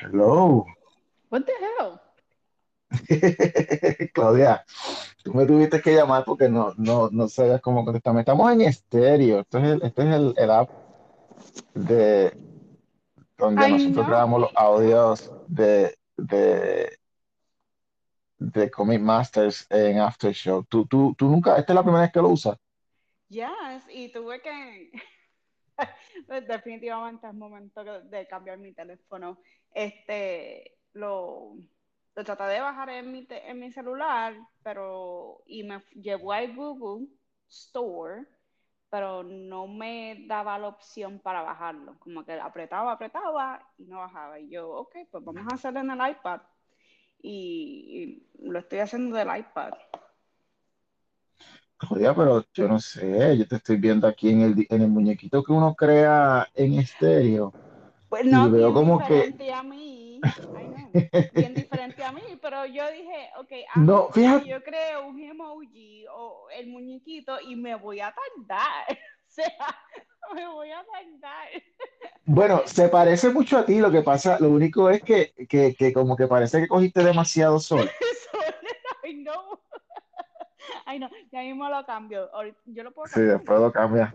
Hello. What the hell? Claudia, tú me tuviste que llamar porque no, no, no sabías cómo contestarme. Estamos en estéreo. Este es el, este es el, el app de donde I nosotros know. grabamos los audios de, de, de Comic Masters en Aftershow. Tú, tú, tú nunca, esta es la primera vez que lo usas. Yes, y tuve que. Pues definitivamente es momento de cambiar mi teléfono. Este, lo, lo traté de bajar en mi, te- en mi celular, pero. Y me llevó al Google Store, pero no me daba la opción para bajarlo. Como que apretaba, apretaba y no bajaba. Y yo, ok, pues vamos a hacerlo en el iPad. Y, y lo estoy haciendo del iPad. Claudia, pero yo no sé, yo te estoy viendo aquí en el, en el muñequito que uno crea en estéreo Pues y no, veo bien como que, diferente a mí. I know. Bien diferente a mí, pero yo dije, ok, no, que fíjate, yo creo un emoji o el muñequito y me voy a tardar. O sea, me voy a tardar. Bueno, se parece mucho a ti, lo que pasa, lo único es que, que, que como que parece que cogiste demasiado sol. Eso, I know. I know. Ya mismo lo cambio. Yo lo puedo Sí, cambiar. después lo cambias.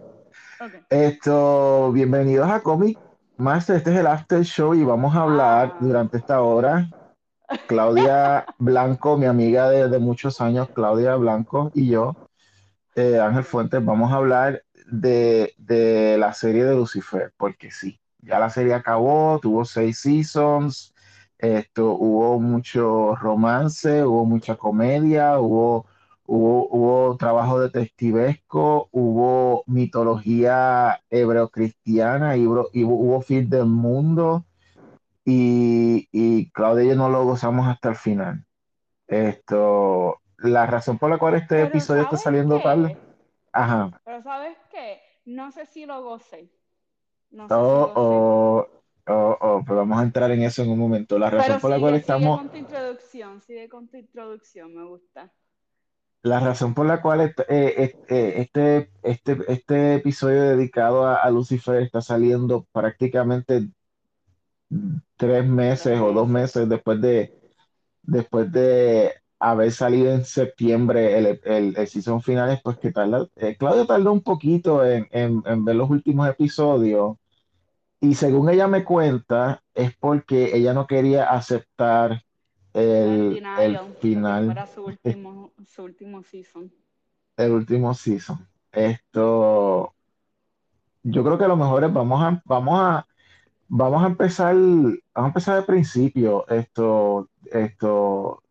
Ok. Esto, bienvenidos a Comic Master, este es el After Show y vamos a hablar Ah. durante esta hora. Claudia Blanco, mi amiga de, de muchos años, Claudia Blanco y yo, eh, Ángel Fuentes, vamos a hablar de, de la serie de Lucifer, porque sí, ya la serie acabó, tuvo seis seasons, esto, hubo mucho romance, hubo mucha comedia, hubo, hubo, hubo trabajo detectivesco, hubo mitología hebreo-cristiana, y hubo, hubo, hubo fin del mundo, y, y Claudia y yo no lo gozamos hasta el final. Esto, la razón por la cual este Pero episodio está ¿sabes saliendo tarde, qué? ajá. Pero ¿sabes qué? No sé si lo gocé. No sé Oh, oh, oh, oh, pero vamos a entrar en eso en un momento. La razón Pero por la cual sigue estamos, con tu introducción, sigue con tu introducción, me gusta. La razón por la cual eh, eh, este, este, este episodio dedicado a, Lucifer está saliendo prácticamente tres meses o dos meses después de, después de haber salido en septiembre el, el, season final, es pues que tarda, eh, Claudia tardó un poquito en, en ver los últimos episodios. Y según ella me cuenta, es porque ella no quería aceptar El el, final, fuera su último, su último season. el último season. Esto, yo creo que lo mejor es vamos a, vamos a, vamos a empezar, vamos a empezar de principio. Esto, esto,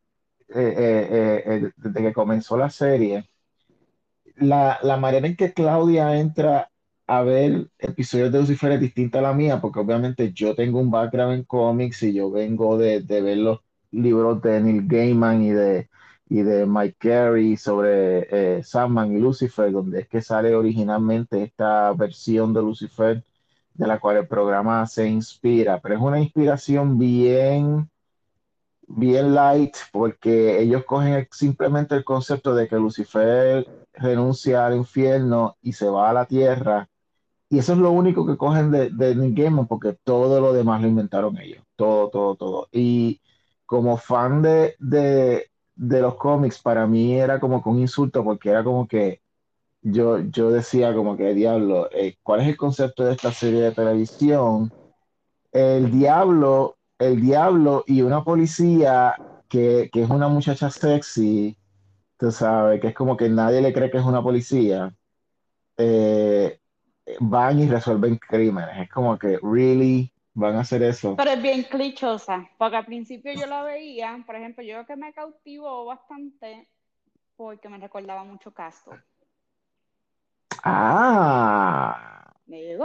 eh, eh, eh, desde que comenzó la serie. la, la manera en que Claudia entra a ver episodios de Lucifer es distinta a la mía, porque obviamente yo tengo un background en cómics y yo vengo de, de ver los libros de Neil Gaiman y de, y de Mike Carey sobre eh, y Lucifer, donde es que sale originalmente esta versión de Lucifer de la cual el programa se inspira, pero es una inspiración bien bien light porque ellos cogen simplemente el concepto de que Lucifer renuncia al infierno y se va a la tierra y eso es lo único que cogen de, de Neil Gaiman porque todo lo demás lo inventaron ellos, todo, todo, todo. Y como fan de, de, de los cómics, para mí era como que un insulto porque era como que yo, yo decía como que, diablo, eh, ¿cuál es el concepto de esta serie de televisión? el diablo, el diablo y una policía que, que es una muchacha sexy, tú sabes, que es como que nadie le cree que es una policía, eh, van y resuelven crímenes. Es como que, really, van a hacer eso. Pero es bien clichosa, porque al principio yo la veía, por ejemplo, yo que me cautivó bastante porque me recordaba mucho Castle. Ah.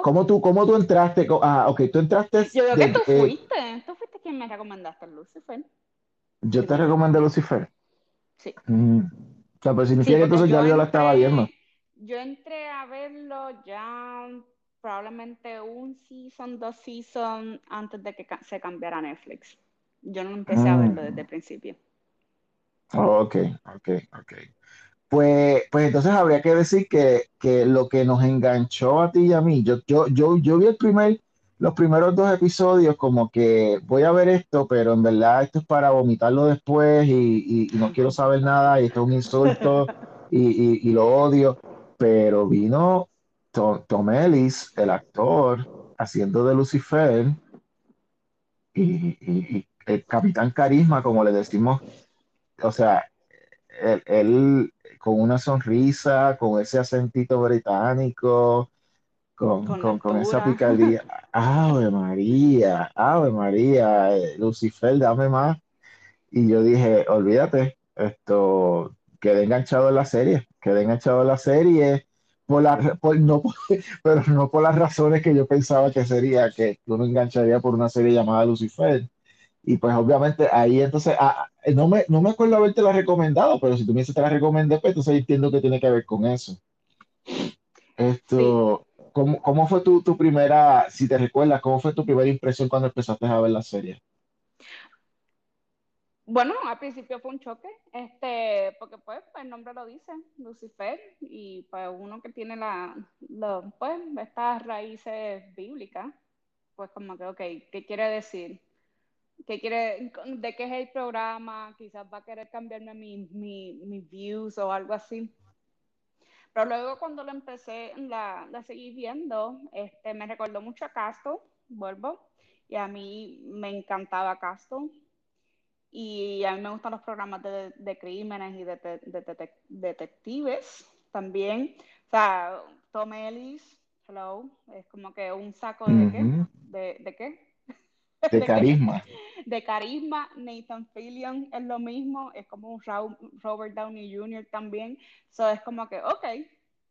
¿cómo tú, cómo tú entraste? Ah, ok, tú entraste Yo que de- tú eh, fuiste, tú fuiste quien me recomendaste Lucifer. yo te recomendé Lucifer. Sí. Mm. O sea, pues Sí, significa que porque entonces ya yo la estaba viendo. Yo entré a verlo ya probablemente un season, dos seasons antes de que se cambiara a Netflix. Yo no empecé a Mm. verlo desde el principio. Oh, ok, ok, ok. Pues, pues entonces habría que decir que, que lo que nos enganchó a ti y a mí, yo, yo, yo, yo vi el primer, los primeros dos episodios como que voy a ver esto, pero en verdad esto es para vomitarlo después y, y- y no quiero saber nada y esto es un insulto y- y lo odio. Pero vino To- Tom Ellis, el actor, haciendo de Lucifer y, y- y el Capitán Carisma, como le decimos, o sea, él, él con una sonrisa, con ese acentito británico con, Con con, con esa picardía. Ave María, Ave María, eh, Lucifer, dame más. Y yo dije, olvídate, esto, quedé enganchado en la serie, quedé enganchado en la serie, por la, por- no, por- pero no por las razones que yo pensaba que sería, que uno engancharía por una serie llamada Lucifer. Y pues obviamente ahí entonces, ah, ah, no me, no me acuerdo haberte la recomendado, pero si tú me dices te la recomendé, pues entonces entiendo que tiene que ver con eso. Sí. Esto, ¿cómo, cómo fue tu, tu primera, si te recuerdas, cómo fue tu primera impresión cuando empezaste a ver la serie? Bueno, al principio fue un choque, este, porque pues el nombre lo dice, Lucifer, y pues uno que tiene la, pues estas raíces bíblicas, pues como que, ok, ¿qué quiere decir? ¿Qué quiere, de qué es el programa? Quizás va a querer cambiarme mi, mi, mis views o algo así. Pero luego cuando lo empecé, la, la seguí viendo, este, me recordó mucho a Castle, vuelvo, y a mí me encantaba Castle. Y a mí me gustan los programas de, de crímenes y de, de- de- de- detectives también. O sea, Tom Ellis, hello, es como que un saco de qué? ¿De, de qué? De carisma. De carisma. Nathan Fillion es lo mismo, es como un Ra- Robert Downey Jr. también. So es como que, ok,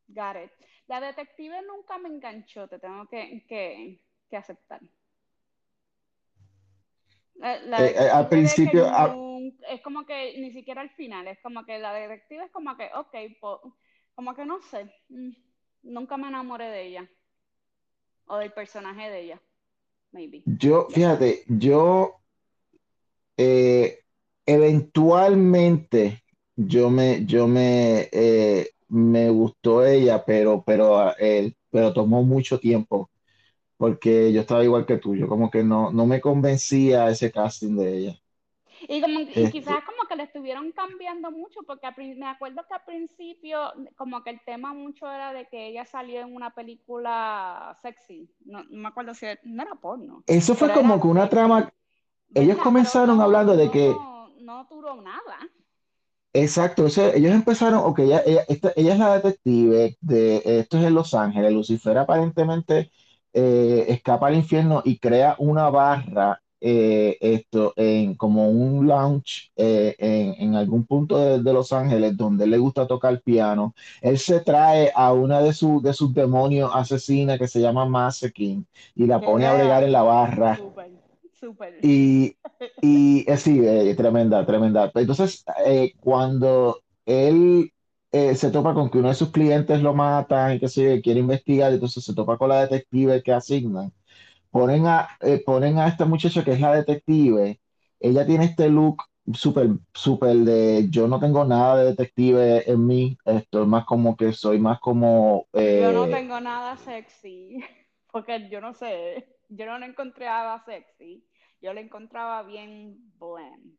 got it. La detective nunca me enganchó, te tengo que, que, que aceptar. La, la Eh, eh, al que principio, es como que ni siquiera al final, es como que la detective es como que, ok, po- como que no sé, mm, nunca me enamoré de ella o del personaje de ella, maybe. yo, fíjate, yo eh, eventualmente yo me, yo me, eh, me gustó ella, pero, pero, eh, pero tomó mucho tiempo, porque yo estaba igual que tú, yo como que no, no me convencía ese casting de ella. Y, como, y Este, quizás como que le estuvieron cambiando mucho, porque me acuerdo que al principio como que el tema mucho era de que ella salió en una película sexy, no, no me acuerdo si era, no era porno, eso fue como era que una trama, ellos comenzaron hablando de que no, no duró nada. Exacto, o sea, ellos empezaron, ok, ella, ella, esta- ella es la detective de esto es en Los Ángeles. Lucifer aparentemente eh, escapa al infierno y crea una barra, eh, esto, en como un lounge eh, en, en algún punto de, de Los Ángeles donde le gusta tocar piano. Él se trae a una de, sus de sus demonios asesinas que se llama Masekin y la pone a bregar en la barra. súper. Y, y sí, tremenda, tremenda. Entonces, cuando él eh, se topa con que uno de sus clientes lo mata y que se quiere investigar, entonces se topa con la detective que asignan. Ponen a, eh, ponen a esta muchacha que es la detective. Ella tiene este look súper, súper de yo no tengo nada de detective en mí. Esto es más como que soy más como Yo no eh, tengo nada sexy, porque yo no sé, yo no la encontraba sexy, yo la encontraba bien bland.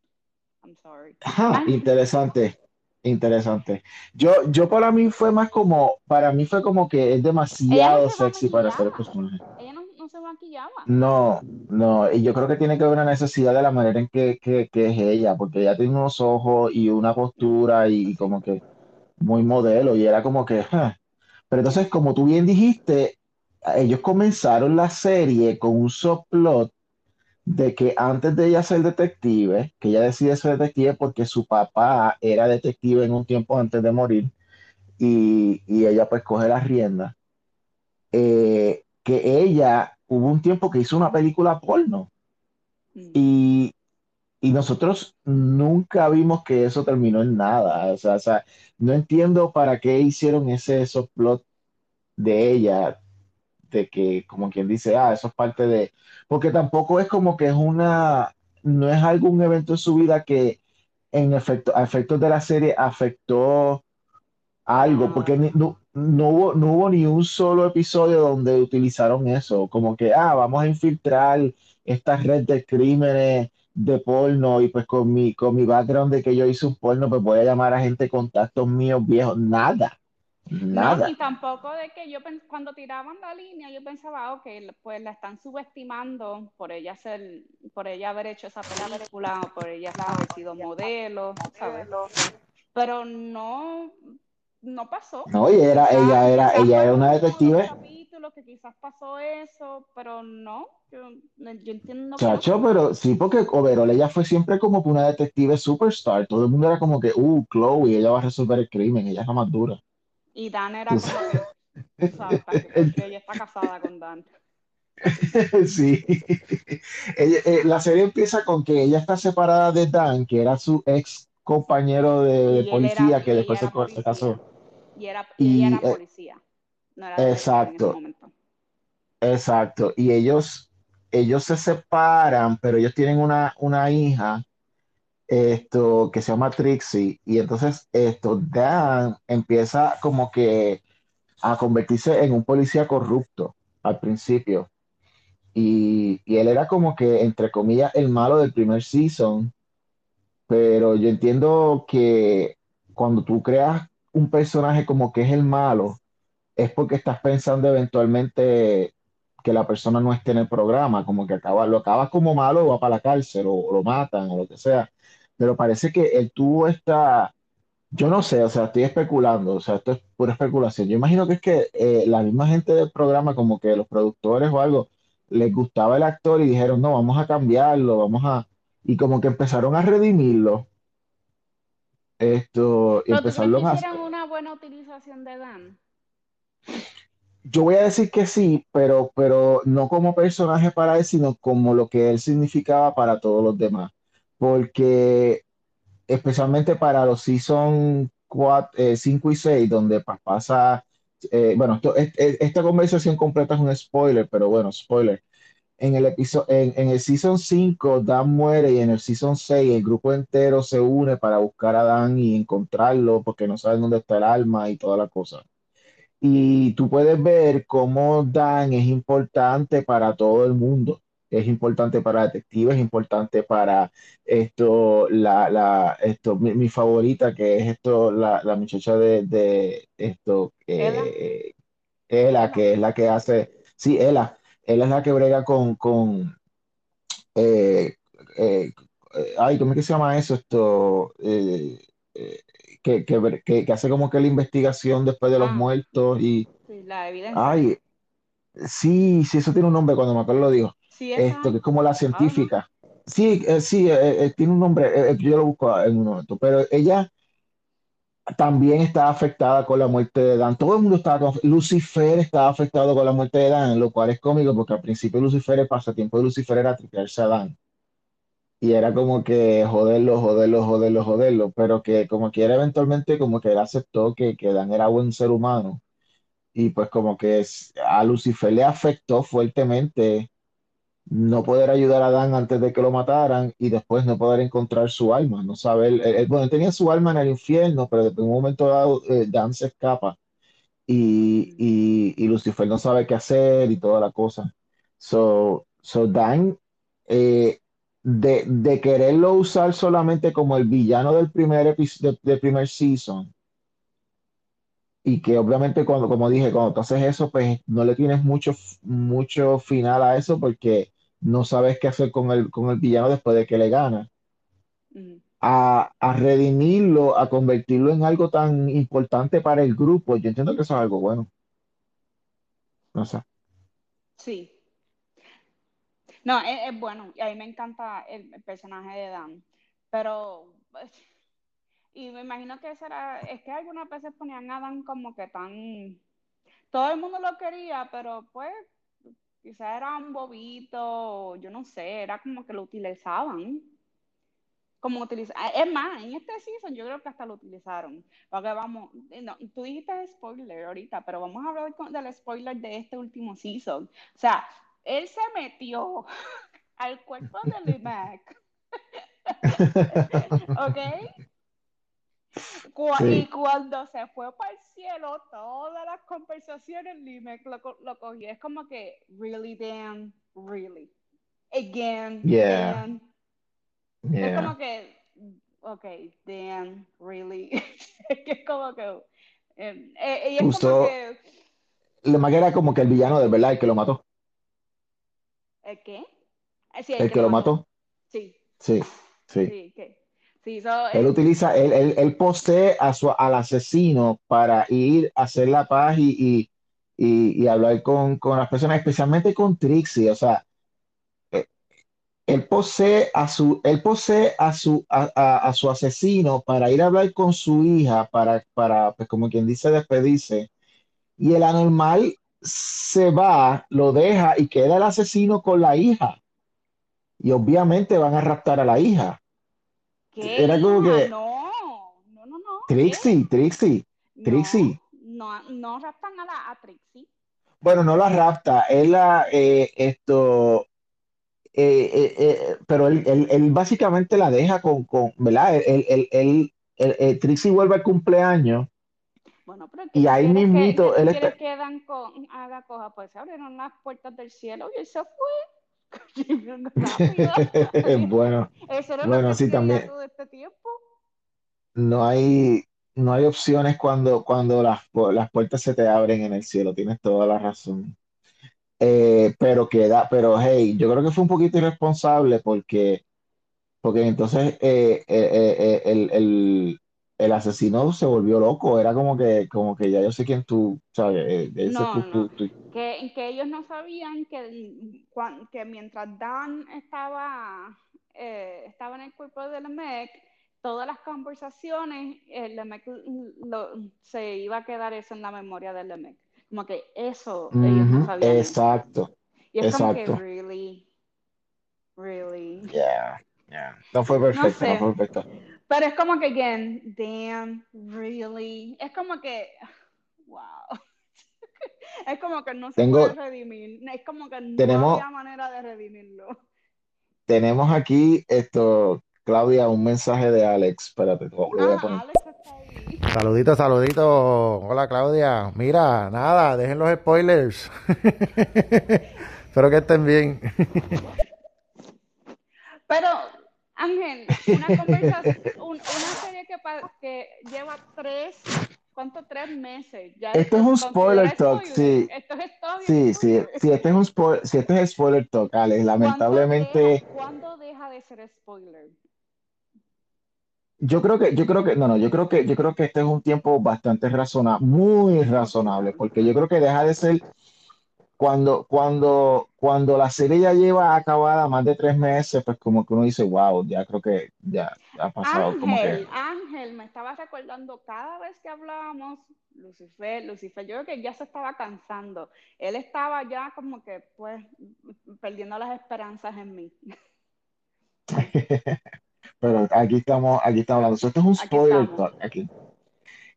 I'm sorry. Ajá, Ah, interesante, interesante. Yo, yo para mí fue más como, para mí fue como que es no demasiado se sexy para ser personaje. ella no, no se maquillaba. No, no, y yo creo que tiene que ver una necesidad de la manera en que, que, que es ella, porque ella tiene unos ojos y una postura y, como que muy modelo, y era como que, "Huh". Pero entonces, como tú bien dijiste, ellos comenzaron la serie con un subplot de que antes de ella ser detective, que ella decide ser detective porque su papá era detective en un tiempo antes de morir y, y ella pues coge las riendas, eh, que ella hubo un tiempo que hizo una película porno Mm. y, y nosotros nunca vimos que eso terminó en nada. O sea, o sea, no entiendo para qué hicieron ese subplot de ella de que, como quien dice, ah, eso es parte de, porque tampoco es como que es una, no es algún evento en su vida que en efecto, a efectos de la serie afectó algo, porque ni- no, no hubo, no hubo ni un solo episodio donde utilizaron eso, como que, ah, vamos a infiltrar esta red de crímenes de porno y pues con mi, con mi background de que yo hice un porno, pues voy a llamar a gente contactos míos viejos, nada, No, nada. y tampoco de que yo cuando tiraban la línea, yo pensaba, ok, pues la están subestimando por ella ser, por ella haber hecho esa película, o por ella haber sido modelo, ¿sabes? Pero no, no pasó. No, y era, Quizás- ella era, ella era una detective. capítulos que quizás pasó eso, pero no, yo, yo entiendo que Chacho, pero sí, porque Overall ella fue siempre como que una detective superstar. Todo el mundo era como que, uh, Chloe, ella va a resolver el crimen, ella es la más dura. Y Dan era como que, que- ella está casada con Dan. Sí. Eh, la serie empieza con que ella está separada de Dan, que era su ex compañero de, era- policía, que después se, casó. Y, era, Y, ella era eh, policía. No era exacto. En ese momento. Exacto. Y ellos, ellos se separan, pero ellos tienen una, una hija, esto, que se llama Trixie. Y entonces, esto, Dan empieza como que a convertirse en un policía corrupto al principio. Y, y él era como que, entre comillas, el malo del primer season. Pero yo entiendo que cuando tú creas un personaje como que es el malo, es porque estás pensando eventualmente que la persona no esté en el programa, como que acaba, lo acabas como malo va para la cárcel o, o lo matan o lo que sea. Pero parece que él tuvo esta, yo no sé, o sea, estoy especulando, o sea, esto es pura especulación. Yo imagino que es que eh, la misma gente del programa, como que los productores o algo, les gustaba el actor y dijeron, no, vamos a cambiarlo, vamos a... Y como que empezaron a redimirlo, esto, y ¿Pero tú crees que empezaron a... hicieron una buena utilización de Dan? Yo voy a decir que sí, pero, pero no como personaje para él, sino como lo que él significaba para todos los demás. Porque especialmente para los season 5 y 6, donde pa- pasa, eh, bueno, esto- es- es- esta conversación completa es un spoiler, pero bueno, spoiler. En el episodio, en, en el season 5, Dan muere y en el season 6 el grupo entero se une para buscar a Dan y encontrarlo porque no saben dónde está el alma y toda la cosa. Y tú puedes ver cómo Dan es importante para todo el mundo. Es importante para detectives, es importante para esto, la, la, esto, mi, mi favorita, que es esto, la, la muchacha de, de esto, Ella. eh, Ela, Ella. que es la que hace, sí, Ela, Ela es la que brega con, con eh, eh, ay, ¿cómo es que se llama eso? Esto, eh, que, que, que- que hace como que la investigación después de los Ah. muertos y, Sí, la evidencia. ay, sí, sí, eso tiene un nombre cuando me acuerdo lo digo, Sí, esto, que es como la científica. Sí, eh, sí, eh, eh, tiene un nombre, eh, eh, yo lo busco en un momento, pero ella también estaba afectada con la muerte de Dan. Todo el mundo estaba, con- Lucifer estaba afectado con la muerte de Dan, lo cual es cómico porque al principio Lucifer, el pasatiempo de Lucifer era tripearse a Dan. Y era como que joderlo, joderlo, joderlo, joderlo, pero que como quiera eventualmente como que él aceptó que, que Dan era buen ser humano. Y pues como que a Lucifer le afectó fuertemente no poder ayudar a Dan antes de que lo mataran y después no poder encontrar su alma, no saber, él- él- bueno, tenía su alma en el infierno, pero en un momento dado eh, Dan se escapa y, y, y Lucifer no sabe qué hacer y toda la cosa. So, so Dan, eh, de, de quererlo usar solamente como el villano del primer, de- del primer season, y que obviamente cuando, como dije, cuando tú haces eso, pues no le tienes mucho, mucho final a eso porque no sabes qué hacer con el, con el villano después de que le gana. A, a redimirlo, a convertirlo en algo tan importante para el grupo, yo entiendo que eso es algo bueno. No sé. Sí. No, es, es bueno. Y a mí me encanta el, el personaje de Dan. Pero, pues, y me imagino que será, es que algunas veces ponían a Dan como que tan, todo el mundo lo quería, pero pues quizás era un bobito, yo no sé, era como que lo utilizaban. Como utiliza, es más, en este season yo creo que hasta lo utilizaron. Porque vamos, no, tú dijiste spoiler ahorita, pero vamos a hablar con- del spoiler de este último season. O sea, él se metió al cuerpo de Lee Mac, ¿ok? Y cuando se fue para el cielo, todas las conversaciones, Limek lo, lo cogí. Es como que, really, damn, really. Again, yeah. Es como que, ok, damn, really. es como que. Eh, eh, es como que. Era como que el villano de verdad, el que lo mató. ¿El qué? Eh, el, que, lo mató. Sí. Sí, sí. Él utiliza, él, él, posee a su, al asesino para ir a hacer la paz y, y, y, hablar con, con, las personas, especialmente con Trixie. O sea, eh, él posee a su, él posee a su, a, a, su asesino para ir a hablar con su hija, para, para, pues como quien dice, despedirse. Y el anormal se va, lo deja y queda el asesino con la hija y obviamente van a raptar a la hija. ¿Qué? Era como que... No, no, no, no. Trixie, Trixie, Trixie. No, no, raptan a, la, a Trixie. Bueno, no la rapta, él la, eh, esto, eh, eh, eh pero él, él, él, básicamente la deja con, con ¿verdad? Él, él, Trixie vuelve al cumpleaños. Bueno, pero y ahí mismito, que, él está... quedan con, haga coja, pues se abrieron las puertas del cielo y él se fue. bueno, bueno, sí, también. Este no hay, no hay opciones cuando, cuando las, las puertas se te abren en el cielo, tienes toda la razón. Eh, pero queda, pero hey, yo creo que fue un poquito irresponsable porque, porque entonces eh, eh, el, el, el, asesino se volvió loco, era como que, como que ya yo sé quién tú, sabes, que, que, ellos no sabían que, que mientras Dan estaba, eh, estaba en el cuerpo de Lemec, todas las conversaciones, el Lemec se iba a quedar eso en la memoria de Lemec. Como que eso ellos no sabían. Exacto. Y es exacto. como que, really, really. Yeah, yeah. No fue perfecto, no, fue perfecto. Pero es como que, again, damn, really. Es como que, wow es como que no se puede redimir. Es como que no tenemos, había manera de redimirlo. Tenemos aquí esto, Claudia, un mensaje de Alex. Espérate, voy a ah, poner. Alex está ahí. Saludito, saludito. Hola, Claudia. Mira, nada, dejen los spoilers. Espero que estén bien. Pero, Ángel, una conversación, una serie que, que lleva tres ¿cuánto? Tres meses. Ya esto es un spoiler talk, sí. Esto es spoiler. Sí, sí, sí, este es un spoiler, sí, este es spoiler talk, Alex. Lamentablemente. ¿Cuándo deja, de ser spoiler? Yo creo que, yo creo que, no, no, yo creo que, yo creo que este es un tiempo bastante razonable, muy razonable, porque yo creo que deja de ser cuando, cuando, cuando la serie ya lleva acabada más de tres meses, pues como que uno dice, wow, ya creo que ya ha pasado. Ángel, como que... Ángel, me estaba recordando cada vez que hablábamos, Lucifer, Lucifer, yo creo que ya se estaba cansando. Él estaba ya como que, pues, perdiendo las esperanzas en mí. Pero aquí estamos, aquí estamos hablando. Esto es un spoiler aquí.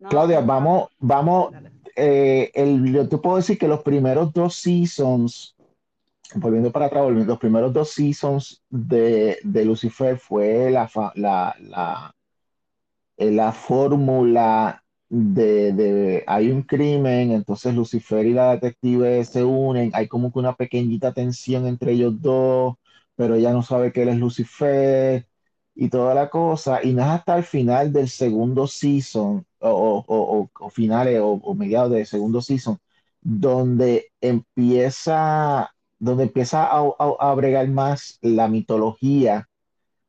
Claudia, vamos, vamos, eh, el, yo te puedo decir que los primeros dos seasons, volviendo para atrás, los primeros dos seasons de, de Lucifer fue la, la, la, la fórmula de, de, hay un crimen, entonces Lucifer y la detective se unen, hay como que una pequeñita tensión entre ellos dos, pero ella no sabe que él es Lucifer y toda la cosa, y no es hasta el final del segundo season o, o, finales o, mediados del segundo season, donde empieza, donde empieza a, a, bregar más la mitología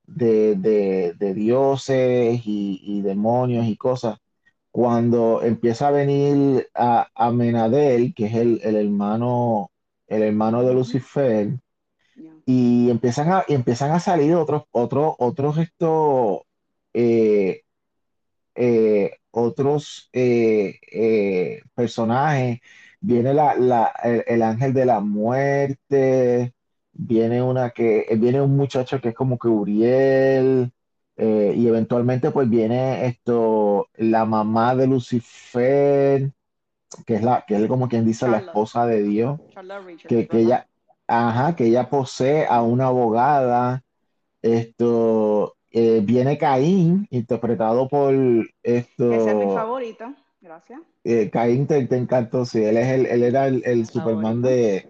de, de, dioses y, demonios y cosas. Cuando empieza a venir a, a Menadel, que es el, el, hermano, el hermano de Lucifer, y empiezan a, empiezan a salir otros, otros, otros estos eh, eh, otros eh, eh, personajes. Viene la, la, el, ángel de la muerte, viene una que, viene un muchacho que es como que Uriel, y eventualmente pues viene esto, la mamá de Lucifer, que es la, que es como quien dice la esposa de Dios, que, que ella, ajá, que ella posee a una abogada, esto, eh, viene Caín, interpretado por Ese es mi esto, favorito. Gracias. eh, Caín te, te encantó, sí, él es el, él era el, Superman de,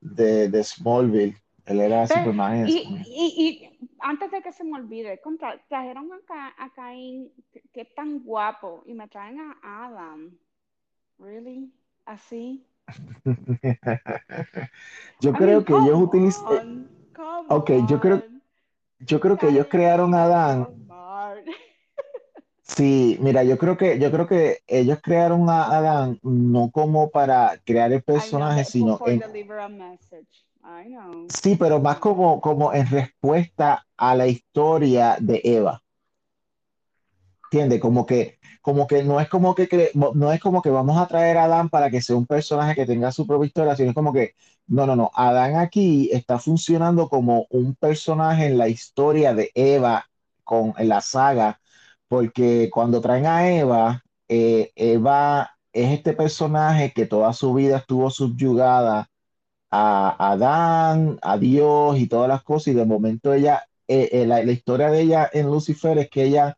de, de Smallville, él era Pero, Superman y, y, y antes de que se me olvide, contra, trajeron a, Ca- a Caín, que, que es tan guapo, y me traen a Adam. ¿Really? ¿Así? Yo I creo mean, que ellos utilizan, on, ok, yo creo, yo creo que ellos crearon a Adán, sí, mira, yo creo que, yo creo que ellos crearon a Adán no como para crear el personaje, sino en, sí, pero más como, como en respuesta a la historia de Eva. ¿Entiendes? Como que, como que no es como que no es como que vamos a traer a Adán para que sea un personaje que tenga su propia historia, sino es como que, no, no, no, Adán aquí está funcionando como un personaje en la historia de Eva con, en la saga, porque cuando traen a Eva, eh, Eva es este personaje que toda su vida estuvo subyugada a Adán, a Dios y todas las cosas, y de momento ella, eh, eh, la la historia de ella en Lucifer es que ella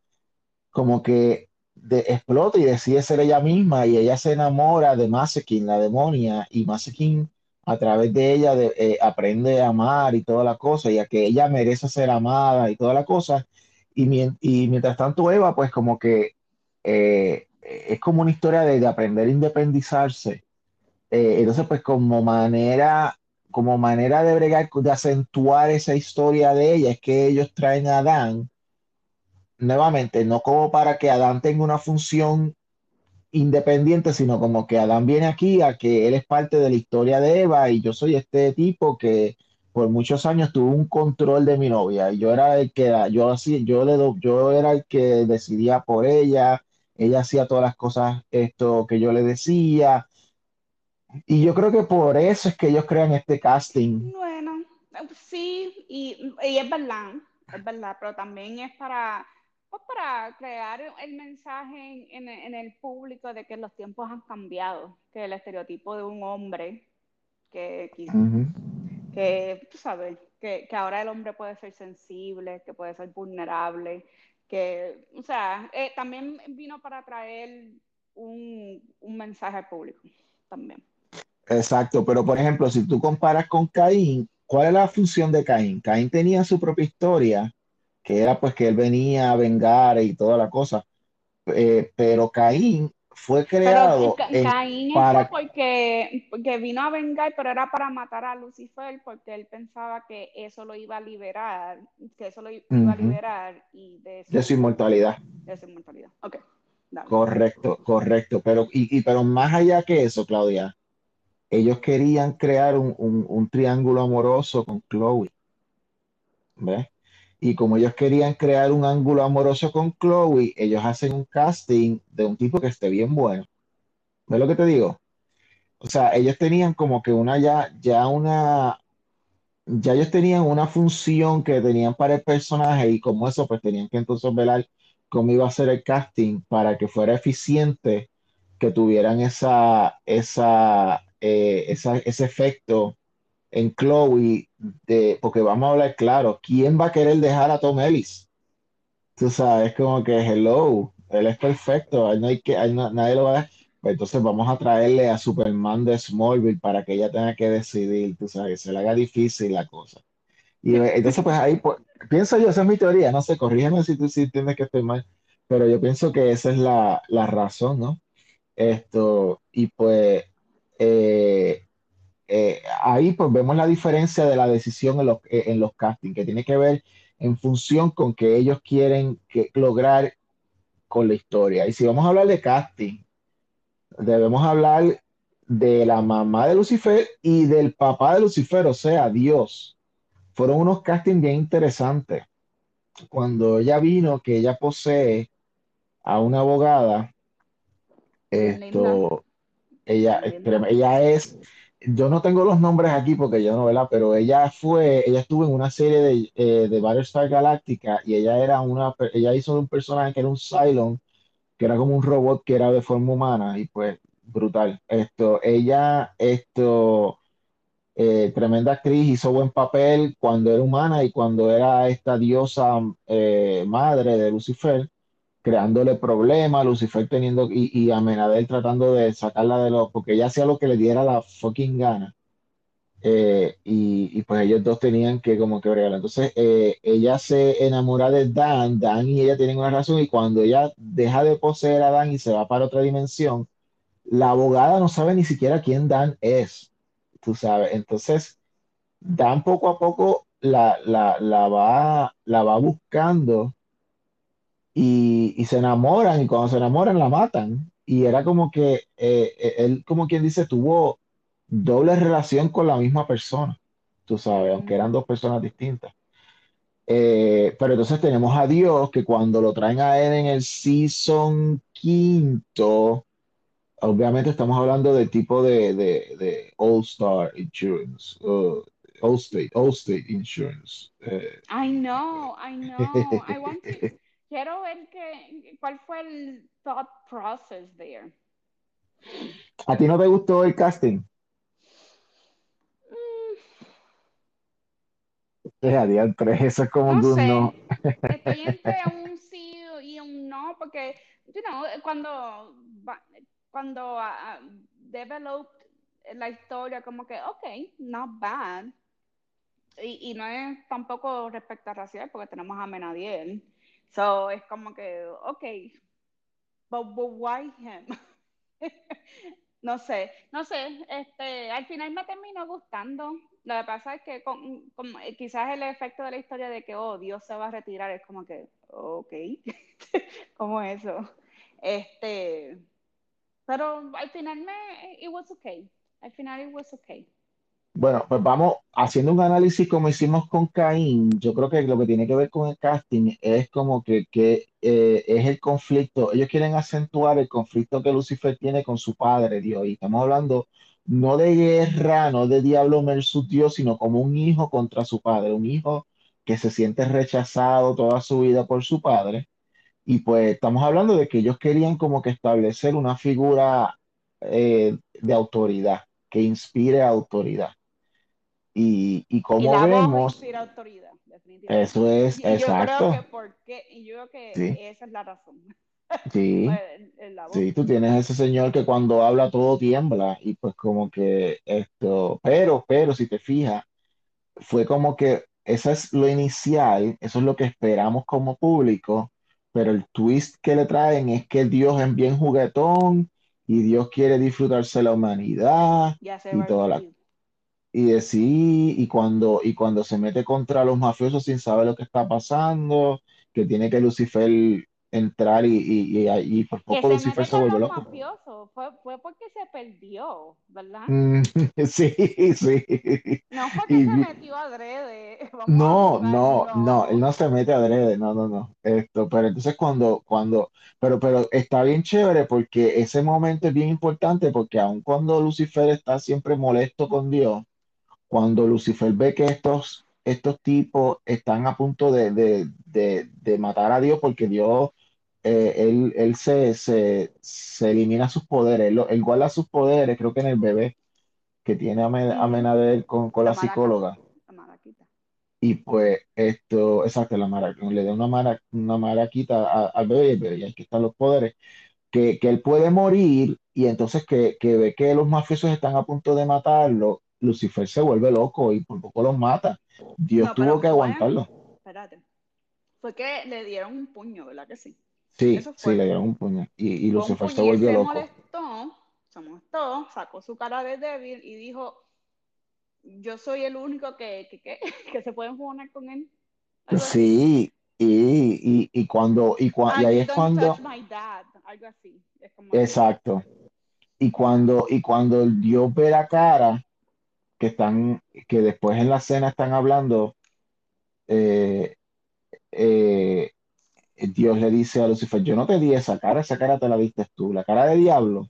como que de- explota y decide ser ella misma y ella se enamora de Masekin, la demonia, y Masekin a través de ella de- eh, aprende a amar y toda la cosa, y a que ella merece ser amada y toda la cosa. Y, mien- y mientras tanto Eva, pues como que eh, es como una historia de, de aprender a independizarse. Eh, entonces, pues como manera, como manera de bregar, de acentuar esa historia de ella, es que ellos traen a Adán nuevamente, no como para que Adán tenga una función independiente, sino como que Adán viene aquí a que él es parte de la historia de Eva y yo soy este tipo que por muchos años tuvo un control de mi novia y yo era el que yo así, yo le yo era el que decidía por ella, ella hacía todas las cosas esto que yo le decía y yo creo que por eso es que ellos crean este casting. Bueno, sí, y, y es verdad, es verdad, pero también es para, pues para crear el mensaje en, en- en el público de que los tiempos han cambiado, que el estereotipo de un hombre que, que tú sabes, que, que ahora el hombre puede ser sensible, que puede ser vulnerable, que, o sea, eh, también vino para traer un, un mensaje al público, también. Exacto, pero por ejemplo, si tú comparas con Caín, ¿cuál es la función de Caín? Caín tenía su propia historia, que era pues que él venía a vengar y toda la cosa, Eh, pero Caín fue creado en- Caín fue para... porque, porque vino a vengar, pero era para matar a Lucifer, porque él pensaba que eso lo iba a liberar, que eso lo iba a liberar y de de su su, inmortalidad. de su inmortalidad. Ok, dale. Correcto, correcto. Pero, y, y- pero más allá que eso, Claudia, ellos querían crear un, un- un triángulo amoroso con Chloe, ¿ves? Y como ellos querían crear un ángulo amoroso con Chloe, ellos hacen un casting de un tipo que esté bien bueno. ¿Ves lo que te digo? O sea, ellos tenían como que una ya, ya una, ya ellos tenían una función que tenían para el personaje y como eso, pues tenían que entonces velar cómo iba a ser el casting para que fuera eficiente, que tuvieran esa, esa, eh, ese efecto en Chloe, de, porque vamos a hablar claro, ¿quién va a querer dejar a Tom Ellis? Tú sabes, como que hello, él es perfecto, no hay que, no- nadie lo va a. Pues entonces vamos a traerle a Superman de Smallville para que ella tenga que decidir, tú sabes, que se le haga difícil la cosa. Y entonces, pues ahí, pues, pienso yo, esa es mi teoría, no sé, corrígeme si tú sí entiendes que estoy mal, pero yo pienso que esa es la, la razón, ¿no? Esto, y pues eh, eh, ahí pues vemos la diferencia de la decisión en los, eh, en los castings, que tiene que ver en función con que ellos quieren que, lograr con la historia. Y si vamos a hablar de casting, debemos hablar de la mamá de Lucifer y del papá de Lucifer, o sea, Dios. Fueron unos castings bien interesantes. Cuando ella vino, que ella posee a una abogada, esto, ella, ella es, yo no tengo los nombres aquí porque yo no, ¿verdad? Pero ella fue, ella estuvo en una serie de, eh, de Battlestar Galactica y ella era una, ella hizo un personaje que era un Cylon, que era como un robot que era de forma humana y pues brutal. Esto, ella, esto, eh, tremenda actriz, hizo buen papel cuando era humana y cuando era esta diosa eh, madre de Lucifer, creándole problemas, Lucifer teniendo y, y Amenadel tratando de sacarla de los, porque ella hacía lo que le diera la fucking gana. Eh, y, y, pues ellos dos tenían que como que bregar. Entonces eh, ella se enamora de Dan, Dan y ella tienen una razón y cuando ella deja de poseer a Dan y se va para otra dimensión, la abogada no sabe ni siquiera quién Dan es, tú sabes. Entonces Dan poco a poco la, la, la va, la va buscando y, y se enamoran y cuando se enamoran la matan. Y era como que eh, eh, él, como quien dice, tuvo doble relación con la misma persona, tú sabes, aunque eran dos personas distintas. Eh, pero entonces tenemos a Dios que cuando lo traen a él en el season quinto, obviamente estamos hablando del tipo de, de, de All Star Insurance, uh, All State, All State Insurance. Eh, I know, I know. I want to, quiero ver que, cuál fue el thought process there. ¿A ti no te gustó el casting? Mm, Es adiantre, eso es como un no good no. estoy entre un sí y un no, porque, you know, cuando, cuando ah, developed la historia, como que, ok, not bad. Y, y no es tampoco respecto a racial, porque tenemos a Menadiel. So, es como que, ok, but, but why him? No sé, no sé, este, al final me terminó gustando. Lo que pasa es que con, eh, quizás el efecto de la historia de que, oh, Dios se va a retirar, es como que, ok, ¿cómo eso? Este, pero al final me, it was okay. Al final it was okay. Bueno, pues vamos haciendo un análisis como hicimos con Caín. Yo creo que lo que tiene que ver con el casting es como que, que, eh, es el conflicto. Ellos quieren acentuar el conflicto que Lucifer tiene con su padre, Dios. Y estamos hablando no de guerra, no de diablo versus Dios, sino como un hijo contra su padre. Un hijo que se siente rechazado toda su vida por su padre. Y pues estamos hablando de que ellos querían como que establecer una figura eh, de autoridad, que inspire autoridad. Y, y Y como la voz vemos, autoridad, definitivamente. eso es Y, y yo creo que exacto. por qué, y yo creo que Sí, esa es la razón. sí, la sí, tú tienes ese señor que cuando habla todo tiembla y pues como que esto, pero, pero si te fijas, fue como que eso es lo inicial, eso es lo que esperamos como público, pero el twist que le traen es que Dios es bien juguetón y Dios quiere disfrutarse la humanidad Y y toda la. Y de sí, y cuando, y cuando se mete contra los mafiosos sin saber lo que está pasando, que tiene que Lucifer entrar y, y, y, y por poco se Lucifer se los loco. mafiosos, fue, fue porque se perdió, ¿verdad? Mm, sí, sí. No fue que se metió adrede, vamos no, no, no, él no. no se mete adrede, no, no, no. Esto, pero entonces cuando, cuando, pero, pero está bien chévere porque ese momento es bien importante porque aun cuando Lucifer está siempre molesto con Dios, cuando Lucifer ve que estos, estos tipos están a punto de, de, de, de matar a Dios porque Dios, eh, él, él se, se, se elimina sus poderes, él, él guarda sus poderes, creo que en el bebé que tiene a, Men- a Ujú. Menabel con, con La la psicóloga. Y pues esto, exacto, la mara, le da una, mara, una maraquita al bebé bebé, y aquí están los poderes, que, que él puede morir y entonces que, que ve que los mafiosos están a punto de matarlo, Lucifer se vuelve loco y por poco los mata. Dios No, tuvo que fue, aguantarlo. espérate, fue que le dieron un puño, ¿verdad que sí? Sí, sí, fue. le dieron un puño y, y Fue Lucifer se volvió se loco. molestó, se molestó, sacó su cara de débil y dijo, yo soy el único que, que, que, que se puede enfocar con él. Sí, y, y, y cuando, y, cua- y Ah, ahí es cuando, dad, algo así. Es como exacto, y cuando, y cuando Dios ve la cara, que están, que después en la cena están hablando, eh, eh, Dios le dice a Lucifer, yo no te di esa cara, esa cara te la diste tú, la cara de diablo.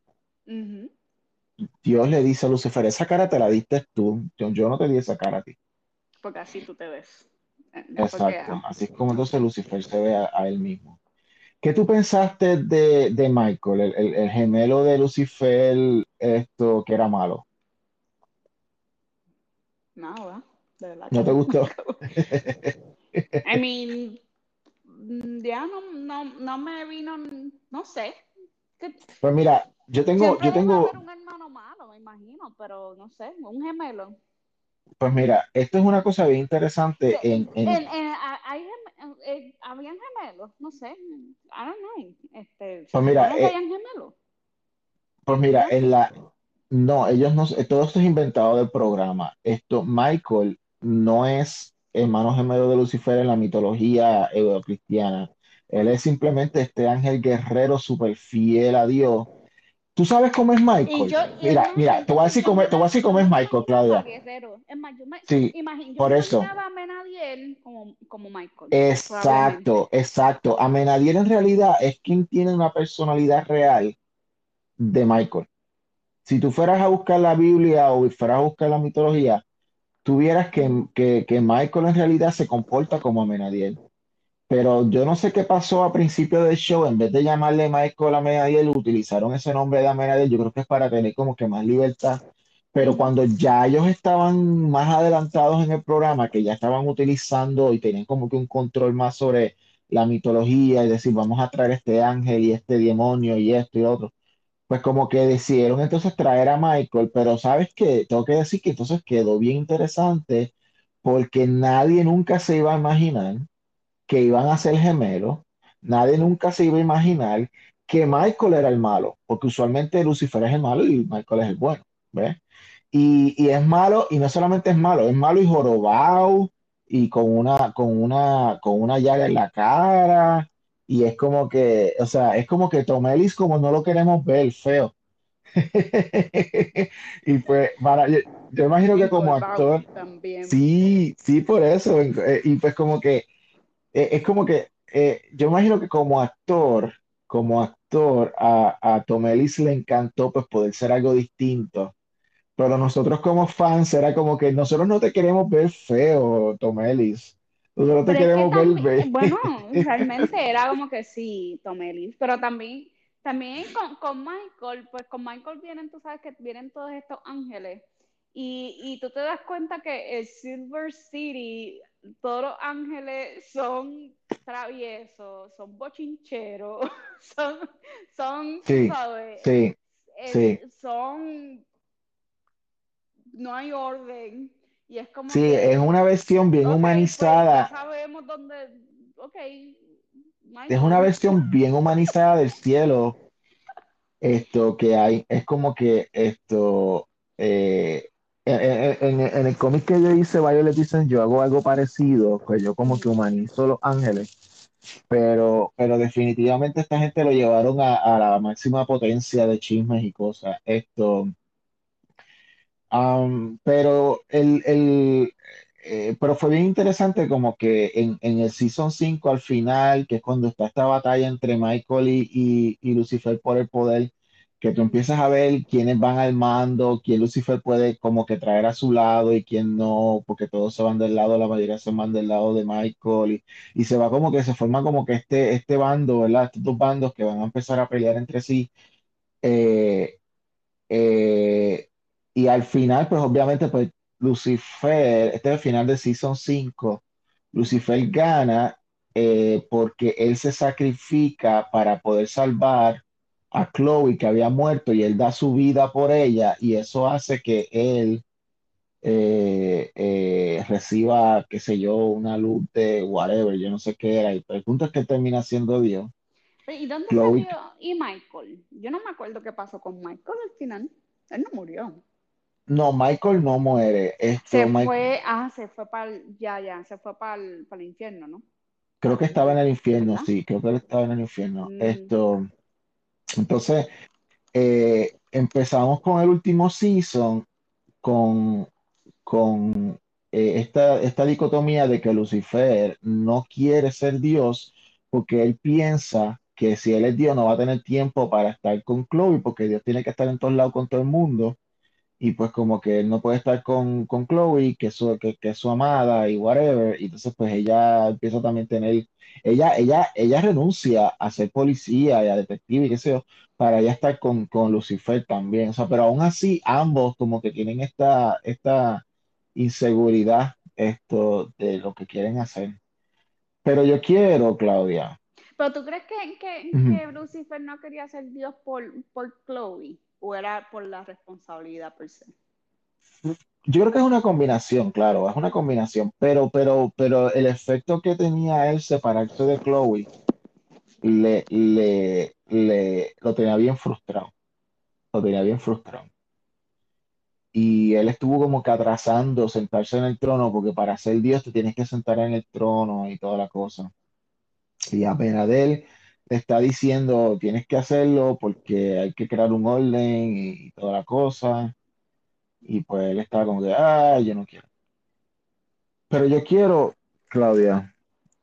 Dios le dice a Lucifer, esa cara te la diste tú, yo, yo no te di esa cara a ti. porque así tú te ves. Eh, Porque, Exacto, así es como entonces Lucifer se ve a, a él mismo. ¿Qué tú pensaste de, de Michael, el, el- el gemelo de Lucifer, esto que era malo? Nada, de verdad ¿No te gustó? I mean, mm, ya no, no, no me vino, no sé. Pues mira, yo tengo, siempre yo tengo, un hermano malo, me imagino, pero no sé, un gemelo. pues mira, esto es una cosa bien interesante De- en, en, en- en- hay gem- eh, habían gemelos, no sé, I don't know. Este, pues mira, eh, hayan gemelos, pues mira, en la, no, ellos no, todo esto es inventado del programa. Esto, Michael no es hermano gemelo de Lucifer en la mitología cristiana. Él es simplemente este ángel guerrero súper fiel a Dios. ¿Tú sabes cómo es Michael? yo, Mira, no, mira, te voy a decir cómo, no te voy a la, decir yo cómo no es Michael, Claudia. guerrero. Es más, yo me, Sí, imagino, por eso. imaginaba a Menadiel como, como Michael. Exacto, exacto. Amenadiel en realidad es quien tiene una personalidad real de Michael. Si tú fueras a buscar la Biblia o fueras a buscar la mitología, tú vieras que, que, que Michael en realidad se comporta como Amenadiel. Pero yo no sé qué pasó a principio del show, en vez de llamarle Michael Amenadiel, utilizaron ese nombre de Amenadiel, yo creo que es para tener como que más libertad. Pero cuando ya ellos estaban más adelantados en el programa, que ya estaban utilizando y tenían como que un control más sobre la mitología, y decir, vamos a traer este ángel y este demonio y esto y otro, pues como que decidieron entonces traer a Michael, pero ¿sabes qué? Tengo que decir que entonces quedó bien interesante porque nadie nunca se iba a imaginar que iban a ser gemelos, nadie nunca se iba a imaginar que Michael era el malo, porque usualmente Lucifer es el malo y Michael es el bueno, ¿ves? Y, y es malo, y no solamente es malo, es malo y jorobado, y con una, con una, con una llaga en la cara, y es como que, o sea, es como que Tomelis como no lo queremos ver, feo. Y pues, para, yo, yo imagino que como actor, también. sí, sí, por eso, eh, y pues como que eh, es como que eh, yo imagino que como actor, como actor, a, a Tom Ellis le encantó pues poder ser algo distinto. Pero nosotros como fans era como que nosotros no te queremos ver feo, Tom Ellis. Nosotros te Pero es que queremos ver también, bello. bueno, realmente era como que sí, Tomelis, pero también, también con, con Michael, pues con Michael vienen, tú sabes que vienen todos estos ángeles y, y tú te das cuenta que el Silver City, todos los ángeles son traviesos, son bochincheros, son, son, Sí, sabes, sí, eh, sí. son, no hay orden y es como Sí, es que... una versión bien Ok, pues ya humanizada. sabemos dónde. Ok, Es una versión bien humanizada del cielo. Esto que hay, es como que esto, eh, en, en- en- el cómic que yo hice, Violet dicen, yo hago algo parecido, pues yo como que humanizo los ángeles, pero, pero definitivamente esta gente lo llevaron a, a la máxima potencia de chismes y cosas. Esto, Am, pero el, el, eh, pero fue bien interesante como que en, en el Season 5 al final, que es cuando está esta batalla entre Michael y, y, y Lucifer por el poder, que tú empiezas a ver quiénes van al mando, quién Lucifer puede como que traer a su lado y quién no, porque todos se van del lado, la mayoría se van del lado de Michael y, y se va como que se forma como que este, este bando, ¿verdad? Estos dos bandos que van a empezar a pelear entre sí. eh, eh, y al final, pues obviamente, pues Lucifer, este es el final de Season 5, Lucifer gana eh, porque él se sacrifica para poder salvar a Chloe que había muerto y él da su vida por ella y eso hace que él eh, eh, reciba, qué sé yo, una luz de whatever, yo no sé qué era. Y el punto es que termina siendo Dios. ¿Y dónde Chloe, salió? ¿Y Michael? Yo no me acuerdo qué pasó con Michael al final. Él no murió. No, Michael no muere. Esto, Se Mike, fue, ah, se fue para el, ya, ya, se fue para el, para el infierno, ¿no? Creo que estaba en el infierno, sí, creo que él estaba en el infierno. Mm, Esto, entonces, eh, empezamos con el último season con, con eh, esta, esta dicotomía de que Lucifer no quiere ser Dios porque él piensa que si él es Dios no va a tener tiempo para estar con Chloe porque Dios tiene que estar en todos lados con todo el mundo y pues como que él no puede estar con, con Chloe, que es su, que, que es su amada y whatever, y entonces pues ella empieza también a tener, ella, ella, ella renuncia a ser policía y a detective y qué sé yo, para ella estar con, con Lucifer también, o sea, pero aún así ambos como que tienen esta, esta, inseguridad esto de lo que quieren hacer. Pero yo quiero, Claudia. ¿Pero tú crees que, que, que Lucifer no quería ser Dios por, por Chloe? ¿O era por la responsabilidad per se? Yo creo que es una combinación, claro, es una combinación, pero, pero, pero el efecto que tenía él separarse de Chloe le, le, le, lo tenía bien frustrado, lo tenía bien frustrado. Y él estuvo como que atrasando sentarse en el trono, porque para ser Dios te tienes que sentar en el trono y toda la cosa. Y apenas de él le está diciendo, tienes que hacerlo porque hay que crear un orden y, toda la cosa. Y pues él estaba como que, ah, yo no quiero. Pero yo quiero, Claudia,